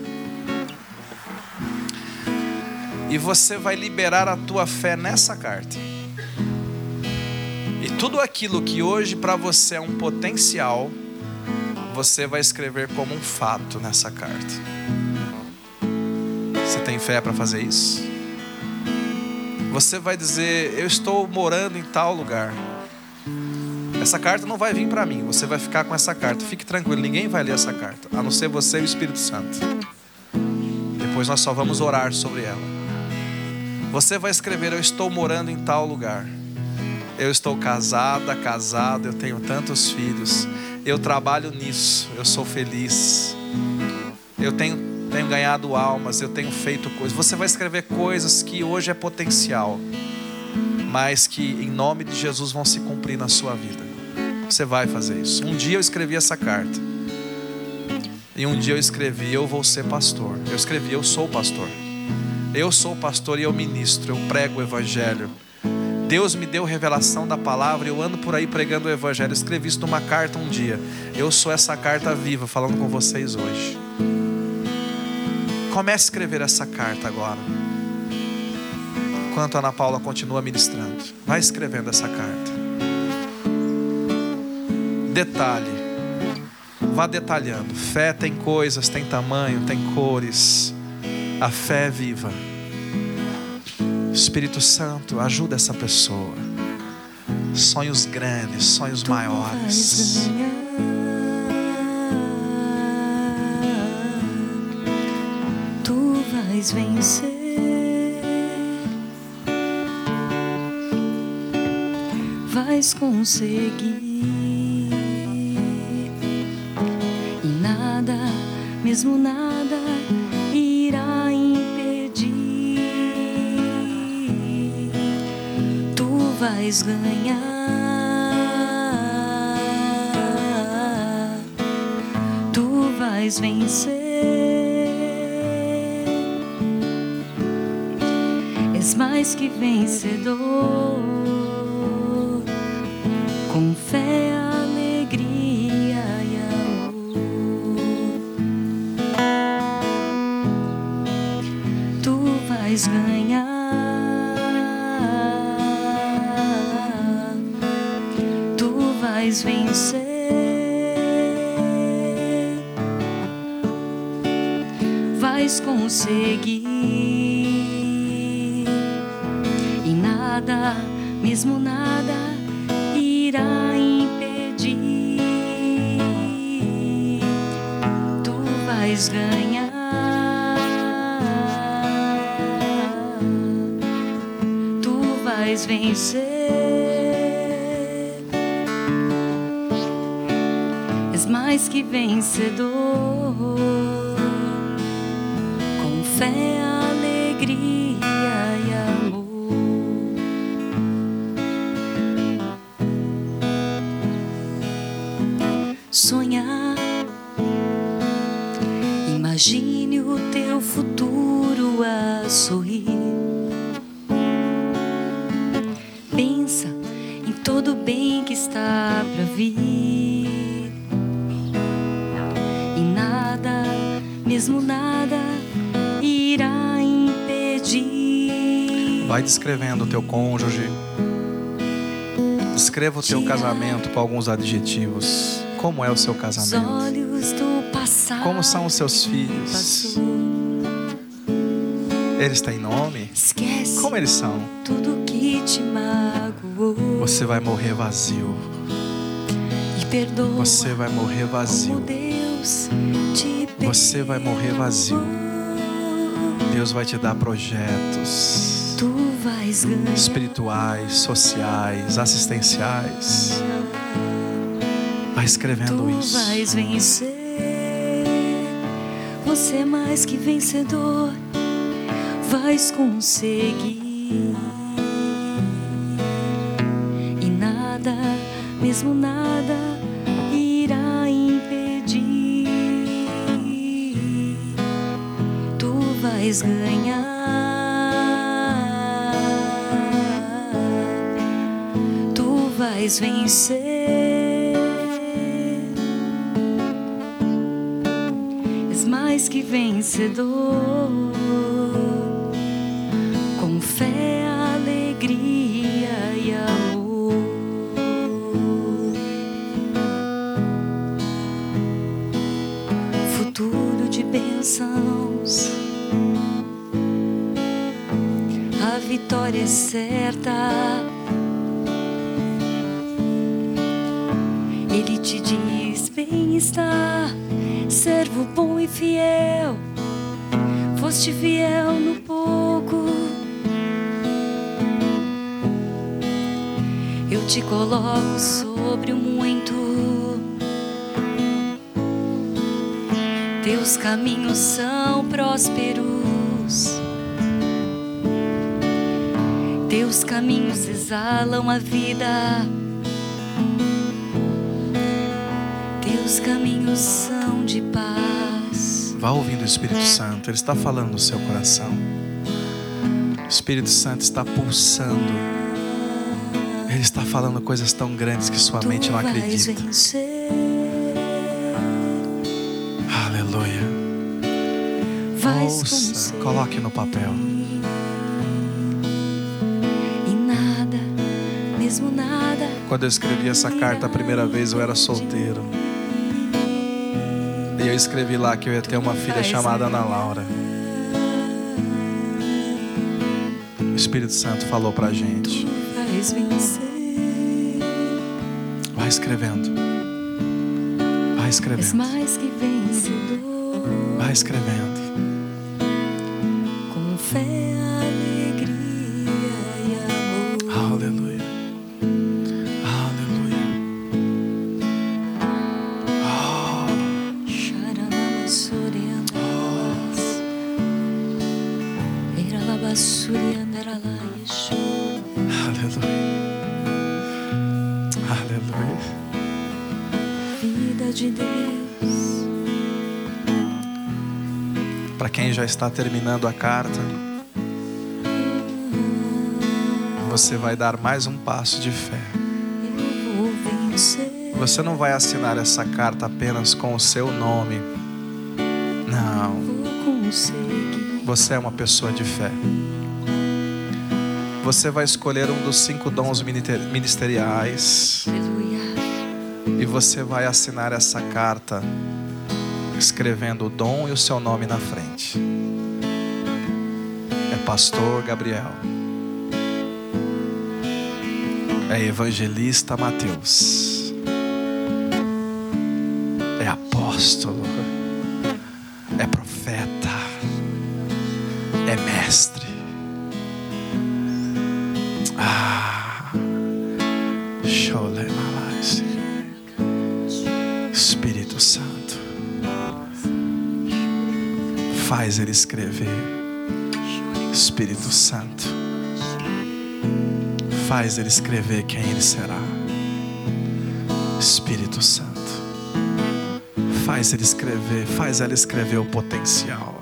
Speaker 1: E você vai liberar a tua fé nessa carta. E tudo aquilo que hoje para você é um potencial, você vai escrever como um fato nessa carta. Você tem fé para fazer isso? Você vai dizer: Eu estou morando em tal lugar. Essa carta não vai vir para mim, você vai ficar com essa carta. Fique tranquilo, ninguém vai ler essa carta, a não ser você e o Espírito Santo. Depois nós só vamos orar sobre ela. Você vai escrever: Eu estou morando em tal lugar. Eu estou casada, casado, eu tenho tantos filhos. Eu trabalho nisso, eu sou feliz. Eu tenho, tenho ganhado almas, eu tenho feito coisas. Você vai escrever coisas que hoje é potencial, mas que em nome de Jesus vão se cumprir na sua vida. Você vai fazer isso. Um dia eu escrevi essa carta. E um dia eu escrevi: Eu vou ser pastor. Eu escrevi: Eu sou pastor. Eu sou pastor e eu ministro, eu prego o evangelho. Deus me deu revelação da palavra, eu ando por aí pregando o evangelho. Eu escrevi isso numa carta um dia. Eu sou essa carta viva falando com vocês hoje. Comece a escrever essa carta agora. Enquanto a Ana Paula continua ministrando, vai escrevendo essa carta. Detalhe, vá detalhando. Fé tem coisas, tem tamanho, tem cores. A fé é viva. Espírito Santo, ajuda essa pessoa. Sonhos grandes, sonhos
Speaker 2: Tu
Speaker 1: maiores.
Speaker 2: vais. Tu vais vencer. Vais conseguir. Mesmo nada, irá impedir. Tu vais ganhar. Tu vais vencer. És mais que vencedor.
Speaker 1: Vai descrevendo o teu cônjuge. Descreva o teu casamento com alguns adjetivos. Como é o seu casamento? Como são os seus filhos? Eles têm nome? Como eles são? Você vai morrer vazio. Você vai morrer vazio. Você vai morrer vazio. Deus vai te dar projetos. Espirituais, sociais, assistenciais. Vai escrevendo
Speaker 2: Tu
Speaker 1: isso.
Speaker 2: vais vencer. Você é mais que vencedor. Vais conseguir. E nada, mesmo nada, irá impedir. Tu vais ganhar. Vais vencer. És mais que vencedor. Com fé, alegria e amor. Futuro de bênçãos. A vitória é certa. Foste fiel no pouco. Eu te coloco sobre o muito. Teus caminhos são prósperos. Teus caminhos exalam a vida. Teus caminhos são de paz.
Speaker 1: Vá ouvindo o Espírito Santo, Ele está falando no seu coração. O Espírito Santo está pulsando. Ele está falando coisas tão grandes que sua mente não acredita. Aleluia. Ouça, coloque no papel. Quando eu escrevi essa carta a primeira vez, eu era solteiro. E eu escrevi lá que eu ia ter uma filha chamada Ana Laura. O Espírito Santo falou pra gente. Vai escrevendo. Vai escrevendo. Vai escrevendo. Está terminando a carta, você vai dar mais um passo de fé. Você não vai assinar essa carta apenas com o seu nome. Não, você é uma pessoa de fé. Você vai escolher um dos cinco dons ministeriais e você vai assinar essa carta escrevendo o dom e o seu nome na frente. Pastor Gabriel. É Evangelista Mateus. É apóstolo. Espírito Santo. Faz ele escrever quem ele será. Espírito Santo. Faz ele escrever, faz ela escrever o potencial.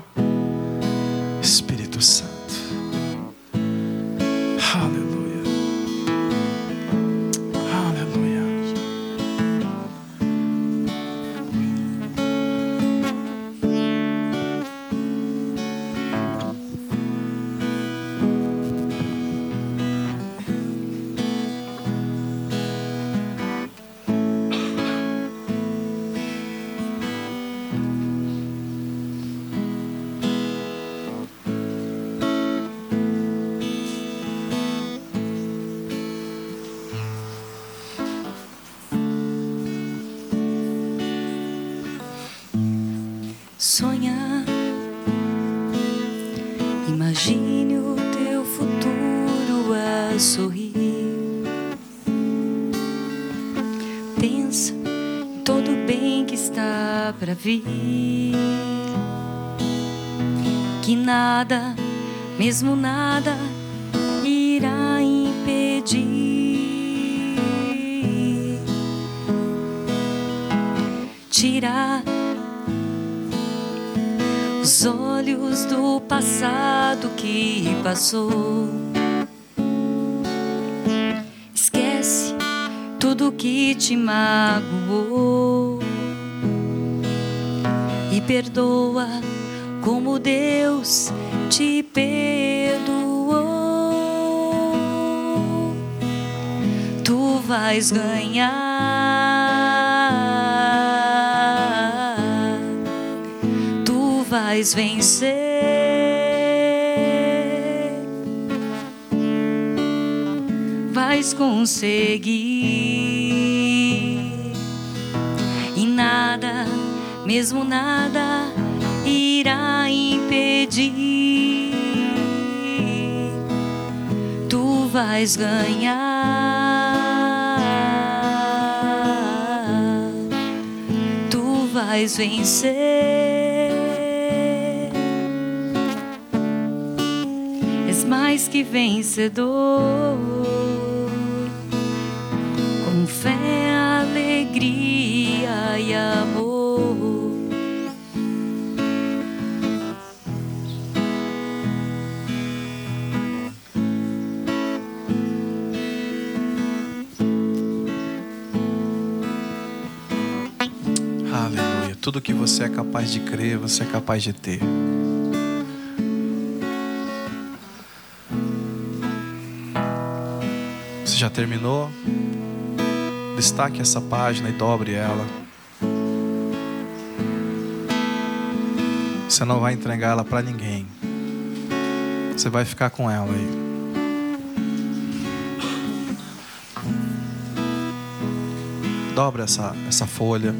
Speaker 2: Sorrir. Pensa em todo o bem que está para vir. Que nada, mesmo nada, irá impedir. Tirar os olhos do passado que passou. Que te magoou e perdoa como Deus te perdoou. Tu vais ganhar, tu vais vencer. Vais conseguir mesmo nada, irá impedir. Tu vais ganhar, tu vais vencer. És mais que vencedor,
Speaker 1: Tudo que você é capaz de crer, você é capaz de ter. Você já terminou? Destaque essa página e dobre ela. Você não vai entregar ela para ninguém. Você vai ficar com ela aí. Dobra essa, essa folha.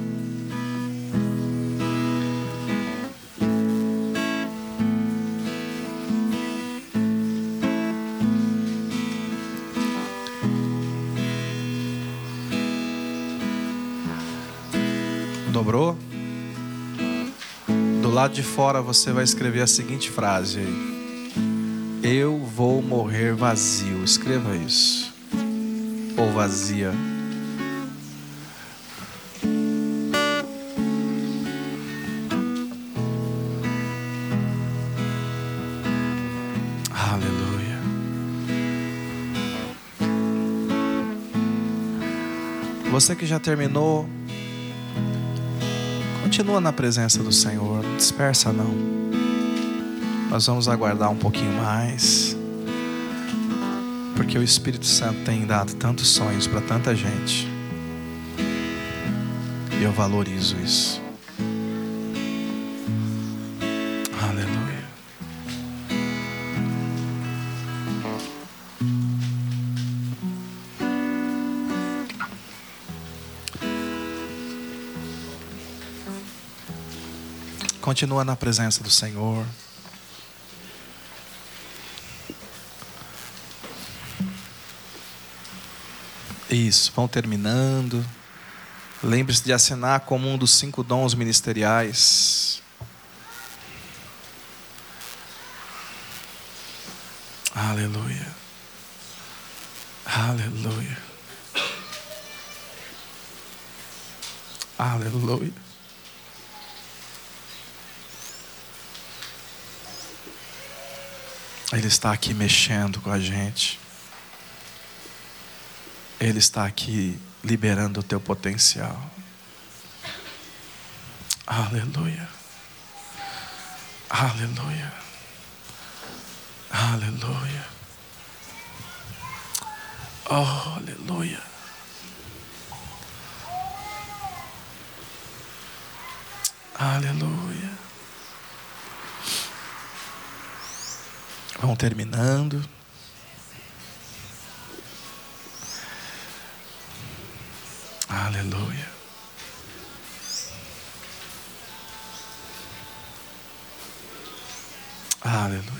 Speaker 1: Dobrou? Do lado de fora você vai escrever a seguinte frase aí. Eu vou morrer vazio. Escreva isso. Ou vazia. Você que já terminou, continua na presença do Senhor, não dispersa não. Nós vamos aguardar um pouquinho mais, porque o Espírito Santo tem dado tantos sonhos para tanta gente, e eu valorizo isso. Continua na presença do Senhor. Isso, vão terminando. Lembre-se de assinar como um dos cinco dons ministeriais. Aleluia. Aleluia. Aleluia. Ele está aqui mexendo com a gente. Ele está aqui liberando o teu potencial. Aleluia. Aleluia. Aleluia. Oh, aleluia. Aleluia. vão terminando. Aleluia. Aleluia.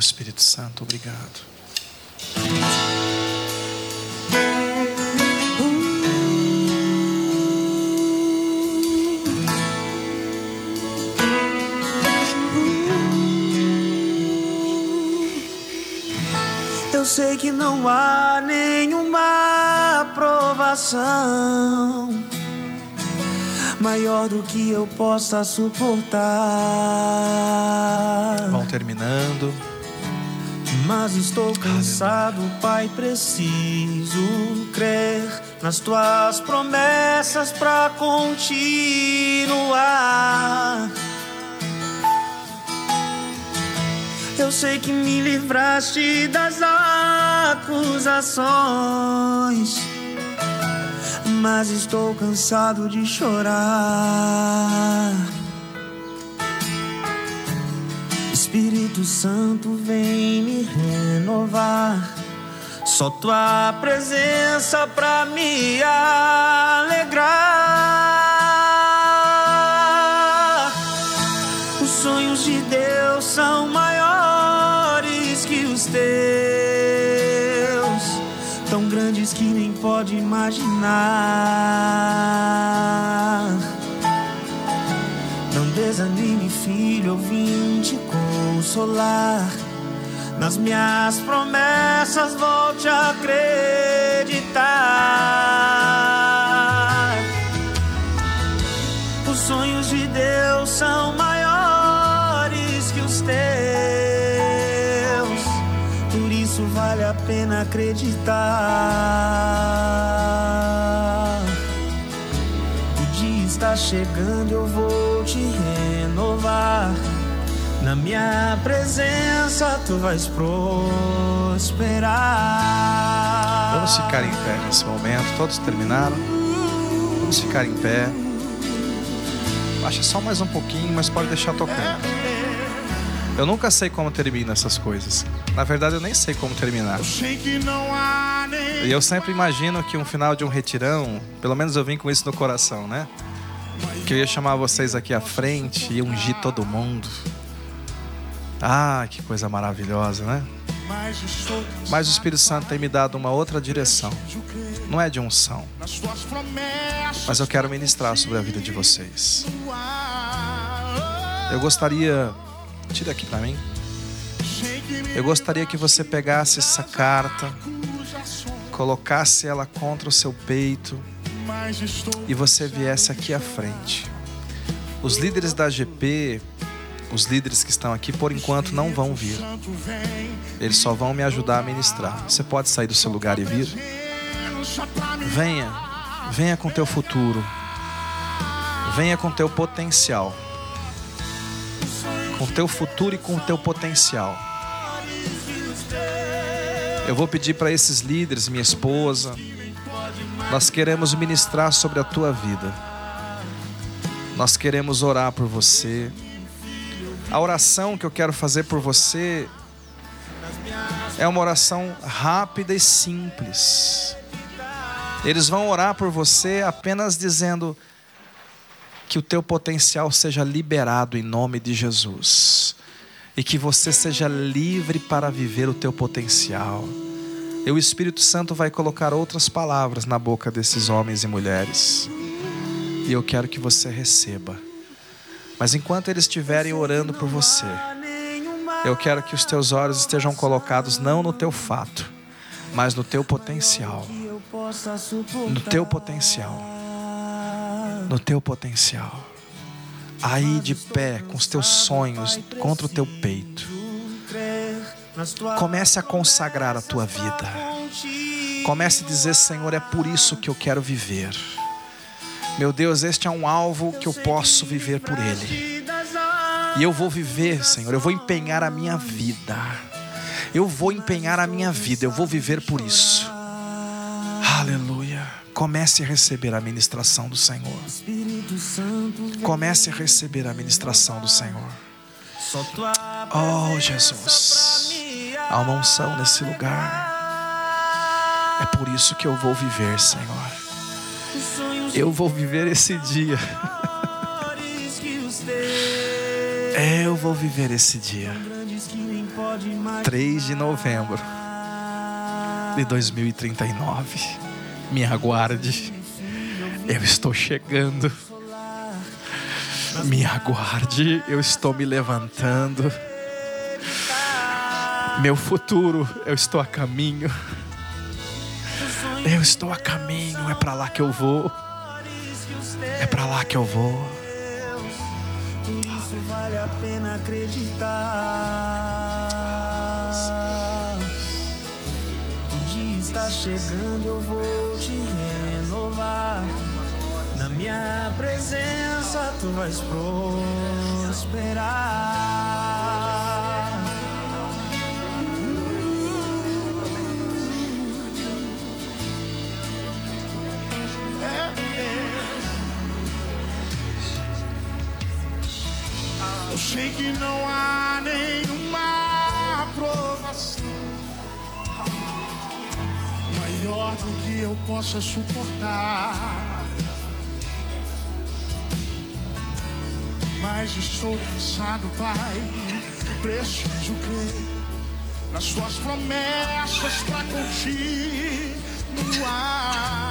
Speaker 1: Espírito Santo, obrigado.
Speaker 3: Eu sei que não há nenhuma aprovação maior do que eu possa suportar.
Speaker 1: Vão terminando.
Speaker 3: Mas estou cansado, Pai, preciso crer nas tuas promessas para continuar. Eu sei que me livraste das acusações, mas estou cansado de chorar. Espírito Santo, vem me renovar. Só tua presença pra me alegrar. Os sonhos de Deus são maiores que os teus, tão grandes que nem pode imaginar. Não desanime, filho, te consolar. Nas minhas promessas, volte a acreditar. Os sonhos de Deus são maiores que os teus, por isso vale a pena acreditar. O dia está chegando, eu vou minha presença tu vais prosperar.
Speaker 1: Vamos ficar em pé nesse momento. Todos terminaram? Vamos ficar em pé. Baixa só mais um pouquinho, mas pode deixar tocando. Eu nunca sei como termina essas coisas. Na verdade, eu nem sei como terminar.
Speaker 3: Sei que não há nem
Speaker 1: E eu sempre imagino que um final de um retirão, pelo menos eu vim com isso no coração, né? Que eu ia chamar vocês aqui à frente e ungir todo mundo. Ah, que coisa maravilhosa, né? Mas o Espírito Santo tem me dado uma outra direção. Não é de unção, mas eu quero ministrar sobre a vida de vocês. Eu gostaria, tira aqui para mim. Eu gostaria que você pegasse essa carta, colocasse ela contra o seu peito e você viesse aqui à frente. Os líderes da GP, os líderes que estão aqui, por enquanto não vão vir. Eles só vão me ajudar a ministrar. Você pode sair do seu lugar e vir? Venha, venha com teu futuro. Venha com teu potencial. Com teu futuro e com teu potencial. Eu vou pedir para esses líderes, minha esposa, nós queremos ministrar sobre a tua vida. Nós queremos orar por você. A oração que eu quero fazer por você é uma oração rápida e simples. Eles vão orar por você apenas dizendo que o teu potencial seja liberado em nome de Jesus e que você seja livre para viver o teu potencial. E o Espírito Santo vai colocar outras palavras na boca desses homens e mulheres. E eu quero que você receba. Mas enquanto eles estiverem orando por você, eu quero que os teus olhos estejam colocados não no teu fato, mas no teu potencial. No teu potencial. No teu potencial. Aí de pé, com os teus sonhos contra o teu peito. Comece a consagrar a tua vida. Comece a dizer: Senhor, é por isso que eu quero viver. Meu Deus, este é um alvo que eu posso viver por ele. E eu vou viver, Senhor, eu vou empenhar a minha vida. Eu vou empenhar a minha vida, eu vou viver por isso. Aleluia. Comece a receber a ministração do Senhor. Comece a receber a ministração do Senhor. Oh, Jesus. Há uma unção nesse lugar. É por isso que eu vou viver, Senhor. Eu vou viver esse dia.
Speaker 3: teus.
Speaker 1: Eu vou viver esse dia.
Speaker 3: Grandes que nem pode imaginar.
Speaker 1: 3 de novembro de 2039. Me aguarde. Eu estou chegando. Me aguarde. Eu estou me levantando. Meu futuro, eu estou a caminho. Eu estou a caminho. É para lá que eu vou. Para lá que eu vou.
Speaker 3: Isso vale a pena acreditar. O dia está chegando, eu vou te renovar. Na minha presença tu vais prosperar.
Speaker 4: Sei que não há nenhuma aprovação maior do que eu possa suportar. Mas estou cansado, Pai. Preciso crer nas Suas promessas para continuar.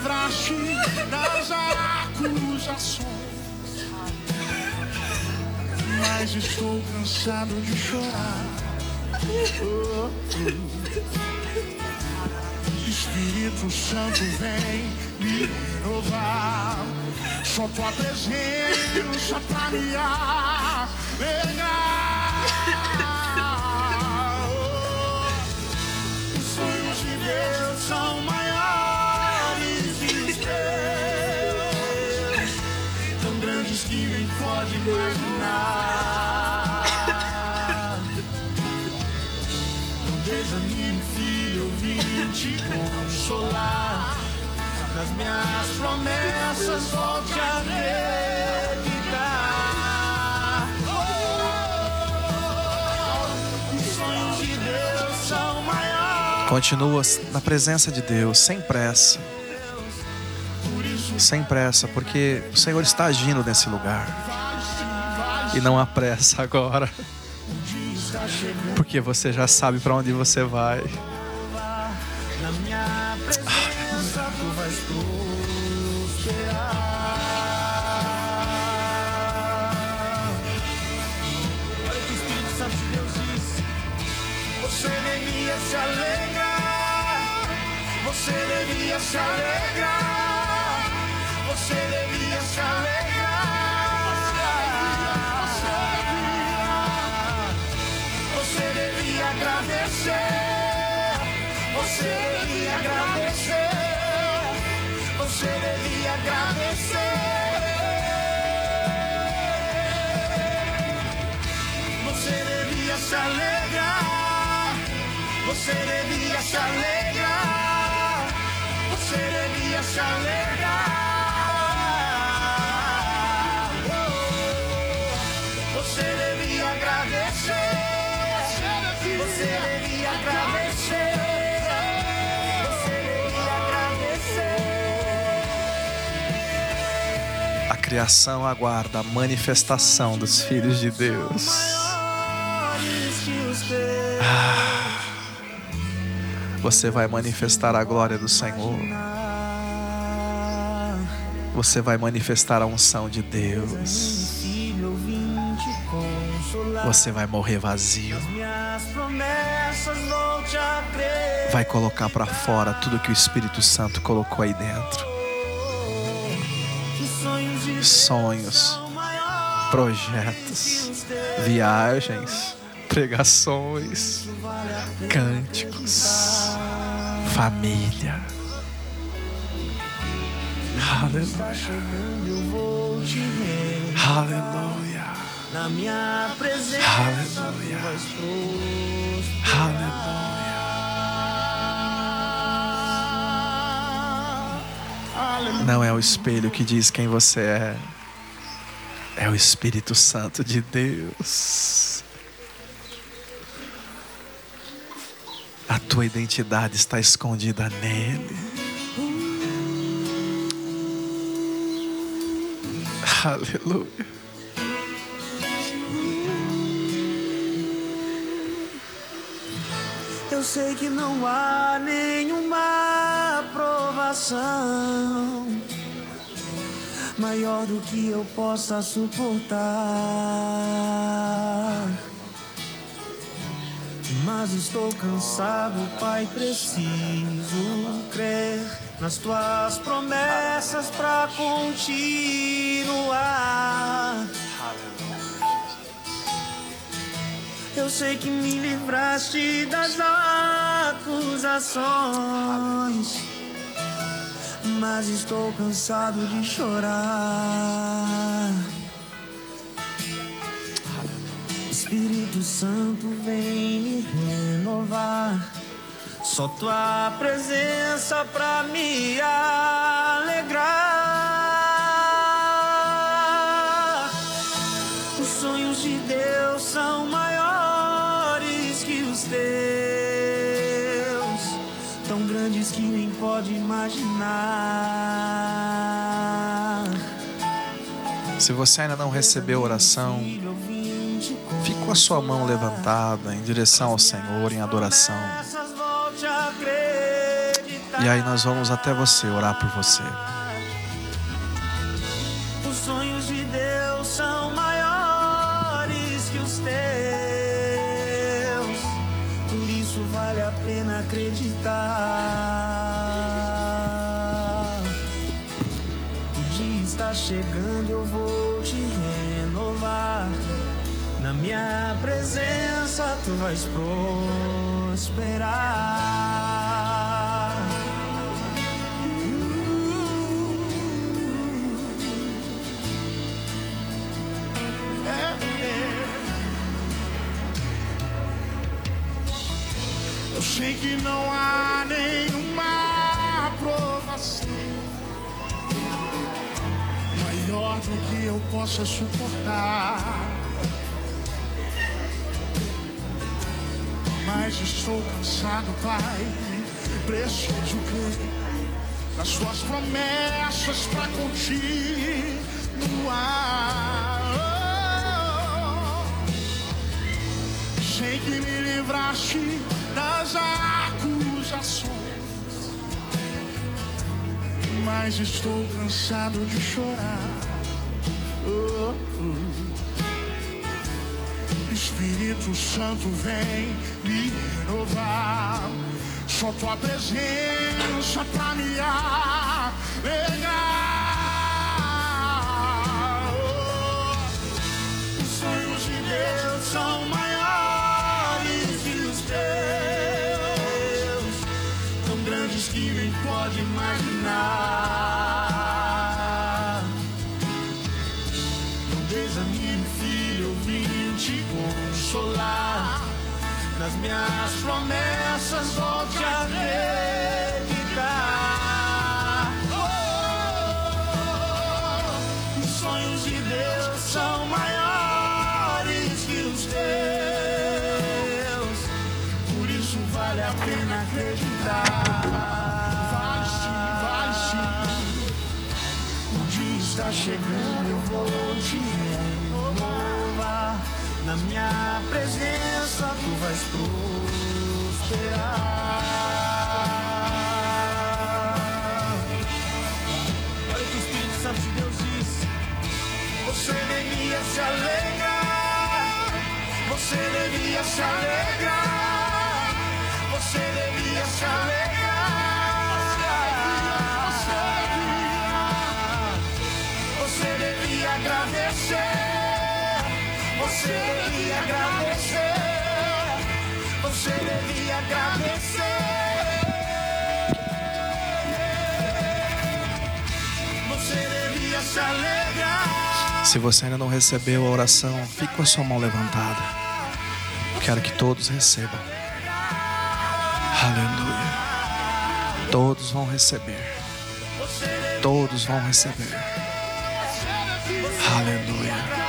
Speaker 4: Livraste das acusações. Mas estou cansado de chorar. Espírito Santo vem me renovar. Só tua presença pra me alegar. Te consolar. Nas minhas promessas, volte a acreditar. Oh, os sonhos de Deus são maiores.
Speaker 1: Continua na presença de Deus, sem pressa. Sem pressa, porque o Senhor está agindo nesse lugar. E não há pressa agora. Porque você já sabe para onde você vai.
Speaker 3: Se alegrar. Você devia se alegrar. Você devia agradecer. Você devia agradecer. Você devia agradecer. Você devia se alegrar. Você devia se alegrar. Alegrar. Oh, Você devia agradecer. Você devia agradecer. Você devia agradecer.
Speaker 1: A criação aguarda a manifestação dos filhos de Deus.
Speaker 3: Teus.
Speaker 1: Você vai manifestar a glória do Senhor. Você vai manifestar a unção de Deus. Você vai morrer vazio. Vai colocar para fora tudo que o Espírito Santo colocou aí dentro.
Speaker 3: Sonhos
Speaker 1: projetos, viagens, pregações, cânticos, família. Aleluia, aleluia,
Speaker 3: Na minha presença
Speaker 1: aleluia, aleluia. Não é o espelho que diz quem você é. É o Espírito Santo de Deus. A tua identidade está escondida nele. Aleluia.
Speaker 3: Eu sei que não há nenhuma provação maior do que eu possa suportar. Mas estou cansado, Pai, preciso crer nas tuas promessas para continuar. Eu sei que me livraste das acusações, mas estou cansado de chorar. Espírito Santo vem me renovar. Só tua presença pra me alegrar. Os sonhos de Deus são maiores que os teus, tão grandes que nem pode imaginar.
Speaker 1: Se você ainda não recebeu oração, fique com a sua mão levantada em direção ao Senhor em adoração.
Speaker 3: Volte a acreditar.
Speaker 1: E aí nós vamos até você orar por você.
Speaker 3: Os sonhos de Deus são maiores que os teus. Por isso vale a pena acreditar. O dia está chegando, eu vou te renovar. Na minha presença tu vais prosperar.
Speaker 4: Eu sei que não há nenhuma aprovação maior do que eu possa suportar. Mas estou cansado, Pai. Preciso crer nas suas promessas para continuar. Sei que me livraste das acusações, mas estou cansado de chorar. Oh, oh. Espírito Santo vem me renovar. Só tua presença pra me alegrar.
Speaker 3: Chegando, eu vou te renovar. Na minha presença tu vais prosperar. Olha o que o Espírito Santo de Deus diz. Você devia se alegrar. Você devia se alegrar. Se você
Speaker 1: ainda não recebeu a oração, fique com a sua mão levantada. Quero que todos recebam. Aleluia. Todos vão receber. Todos vão receber. Aleluia.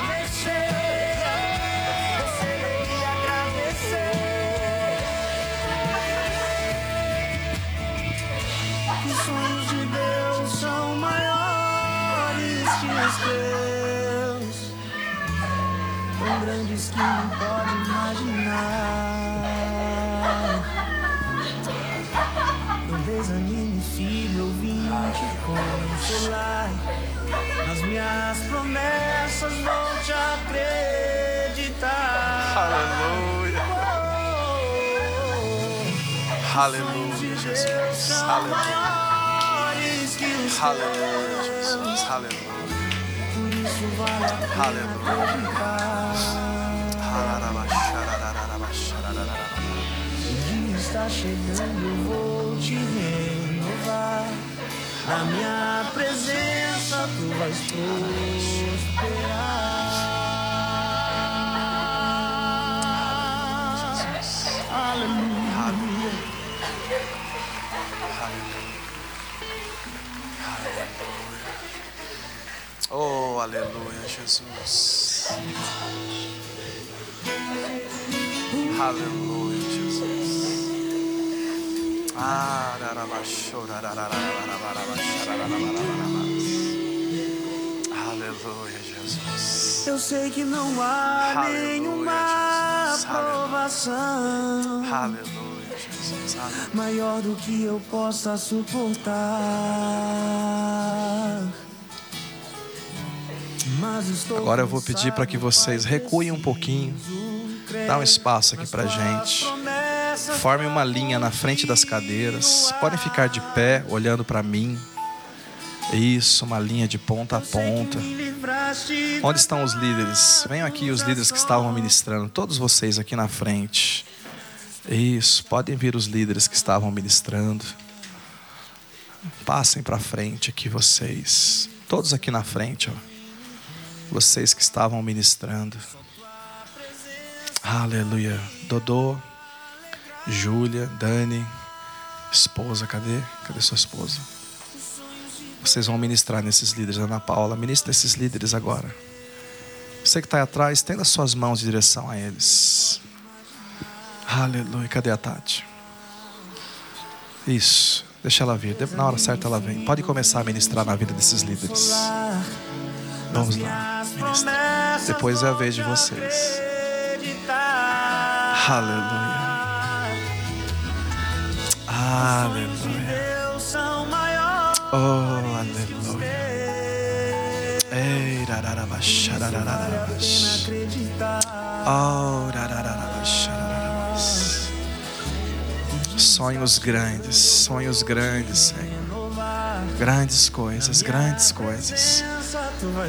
Speaker 1: Aleluia, Jesus. Aleluia. Aleluia, Jesus. Aleluia. Aleluia.
Speaker 3: está chegando, vou te renovar. Na minha presença tu vais prosperar.
Speaker 1: Oh, aleluia, Jesus. Aleluia, Jesus. Aleluia, Jesus.
Speaker 3: Eu sei que não há
Speaker 1: Aleluia,
Speaker 3: nenhuma
Speaker 1: Jesus.
Speaker 3: Aprovação
Speaker 1: Aleluia, Jesus. Aleluia.
Speaker 3: maior do que eu possa suportar.
Speaker 1: Agora eu vou pedir para que vocês recuem um pouquinho. Dá um espaço aqui pra gente. Forme uma linha na frente das cadeiras. Podem ficar de pé, olhando para mim. Isso, uma linha de ponta a ponta. Onde estão os líderes? Venham aqui os líderes que estavam ministrando. Todos vocês aqui na frente. Isso, podem vir os líderes que estavam ministrando. Passem para frente aqui vocês. Todos aqui na frente, ó. Vocês que estavam ministrando. Aleluia. Dodô, Júlia, Dani, esposa, cadê? Cadê sua esposa? Vocês vão ministrar nesses líderes, Ana Paula. Ministra esses líderes agora. Você que está aí atrás, estenda suas mãos em direção a eles. Aleluia. Cadê a Tati? Isso. Deixa ela vir. Na hora certa ela vem. Pode começar a ministrar na vida desses líderes. Vamos lá. Ministra. Depois é a vez de vocês. Aleluia. Aleluia. Oh, aleluia. Ei, rararabaxa. Oh, rararabaxa. Sonhos grandes, sonhos grandes, Senhor. Grandes coisas, grandes coisas.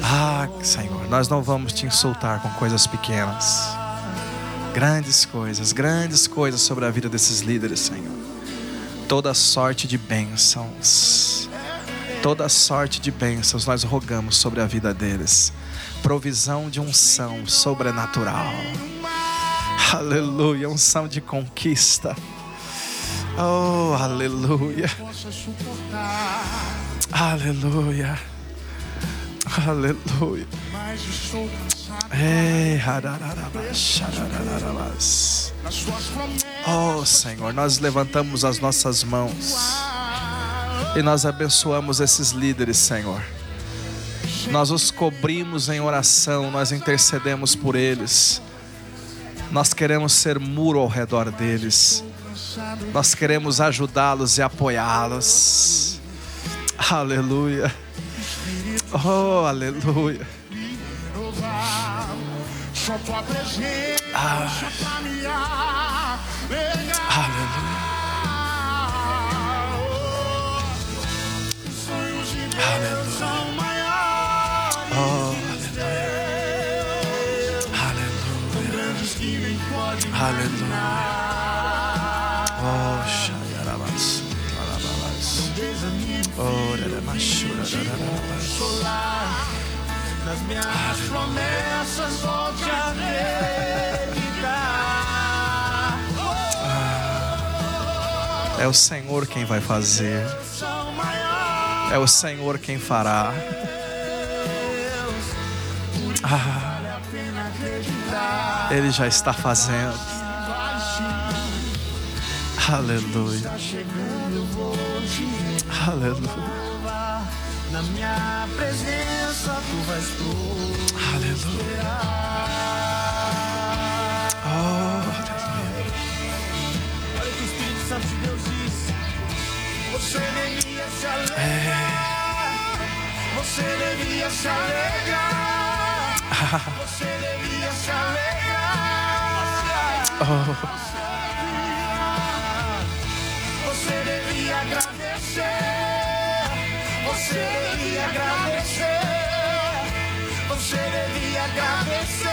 Speaker 1: Ah, Senhor, nós não vamos te insultar com coisas pequenas. Grandes coisas, grandes coisas sobre a vida desses líderes, Senhor. Toda sorte de bênçãos, toda sorte de bênçãos nós rogamos sobre a vida deles. Provisão de unção sobrenatural. Aleluia, unção de conquista. Oh, aleluia. Aleluia.
Speaker 4: Suas promessas.
Speaker 1: Oh, Senhor, nós levantamos as nossas mãos e nós abençoamos esses líderes, Senhor. Nós os cobrimos em oração, nós intercedemos por eles. Nós queremos ser muro ao redor deles. Nós queremos ajudá-los e apoiá-los. Aleluia. Oh, aleluia.
Speaker 4: Só tua presença pra me.
Speaker 1: Aleluia.
Speaker 4: Os sonhos de Deus são maiores
Speaker 1: Oh, aleluia.
Speaker 4: podem
Speaker 1: Aleluia.
Speaker 3: Solar. Nas minhas promessas volte a acreditar.
Speaker 1: É o Senhor quem vai fazer. É o Senhor quem fará. Ah, Ele já está fazendo. Aleluia. Aleluia.
Speaker 3: Na minha presença tu vais prosperar.
Speaker 1: Aleluia. Oh, aleluia.
Speaker 3: Olha o que o Espírito Santo de Deus diz. Você devia se alegrar. Você devia se alegrar. (laughs) Você devia se alegrar.
Speaker 1: Oh,
Speaker 3: Você devia agradecer. Você devia agradecer. Você devia agradecer.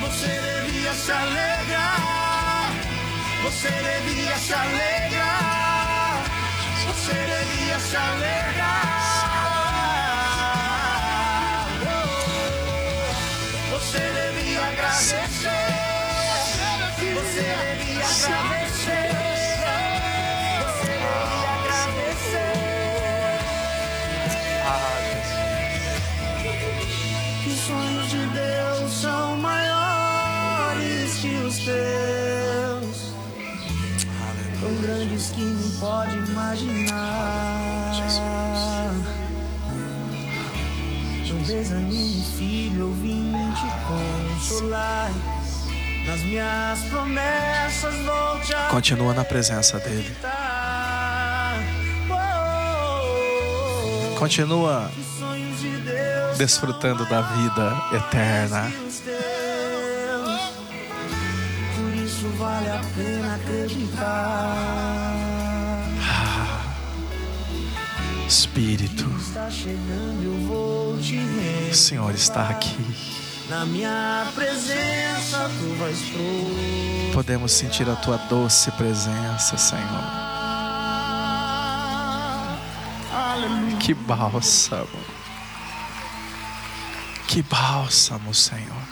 Speaker 3: Você devia se alegrar. Você devia se alegrar. Você devia se alegrar. Você devia agradecer. Você devia pode imaginar. Não desanime, filho, eu vim te consolar. Nas minhas promessas vou te
Speaker 1: continua na presença dele.
Speaker 3: Oh,
Speaker 1: Continua desfrutando da vida eterna.
Speaker 3: Por isso vale a pena acreditar.
Speaker 1: Espírito, o Senhor está aqui.
Speaker 3: Na minha presença tu vais
Speaker 1: Podemos sentir a tua doce presença, Senhor.
Speaker 3: Aleluia.
Speaker 1: Que bálsamo. Que bálsamo, Senhor.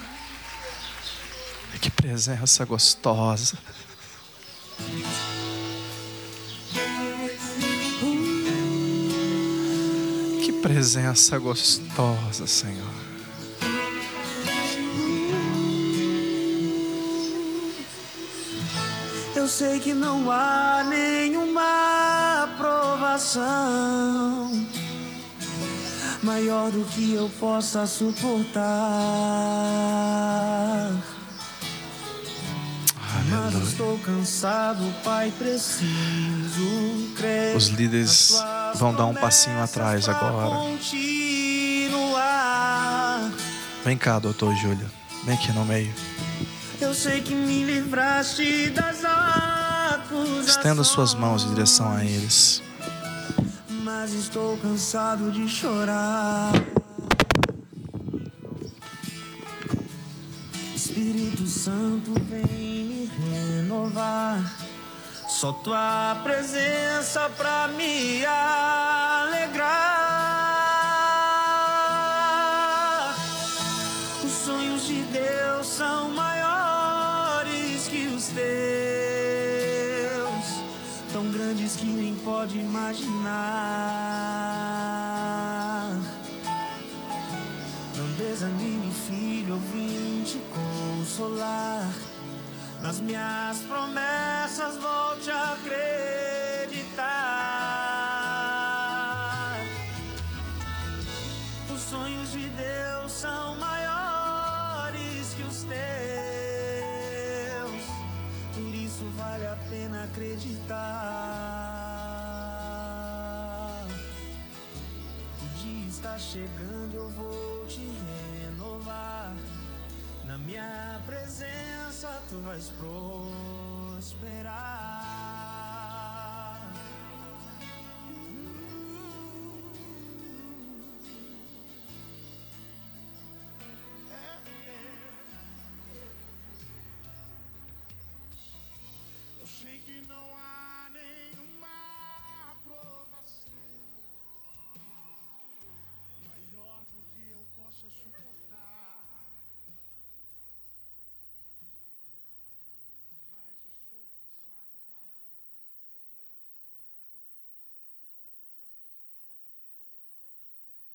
Speaker 1: Que presença gostosa. Presença gostosa, Senhor.
Speaker 3: Eu sei que não há nenhuma aprovação maior do que eu possa suportar. Mas
Speaker 1: Aleluia.
Speaker 3: estou cansado, Pai, preciso crer.
Speaker 1: Os líderes vão dar um passinho atrás agora. Vem cá, doutor Júlio. Vem aqui no meio.
Speaker 3: Eu sei que me livraste das acusações.
Speaker 1: Estenda suas mãos em direção a eles.
Speaker 3: Mas estou cansado de chorar. Espírito Santo vem me renovar. Só tua presença pra me alegrar. Os sonhos de Deus são maiores que os teus, tão grandes que nem pode imaginar. Não desanime, filho, vim te consolar. Nas minhas promessas vou te acreditar. Os sonhos de Deus são maiores que os teus. Por isso vale a pena acreditar. O dia está chegando, eu vou te renovar. Na minha presença tu vais prosperar.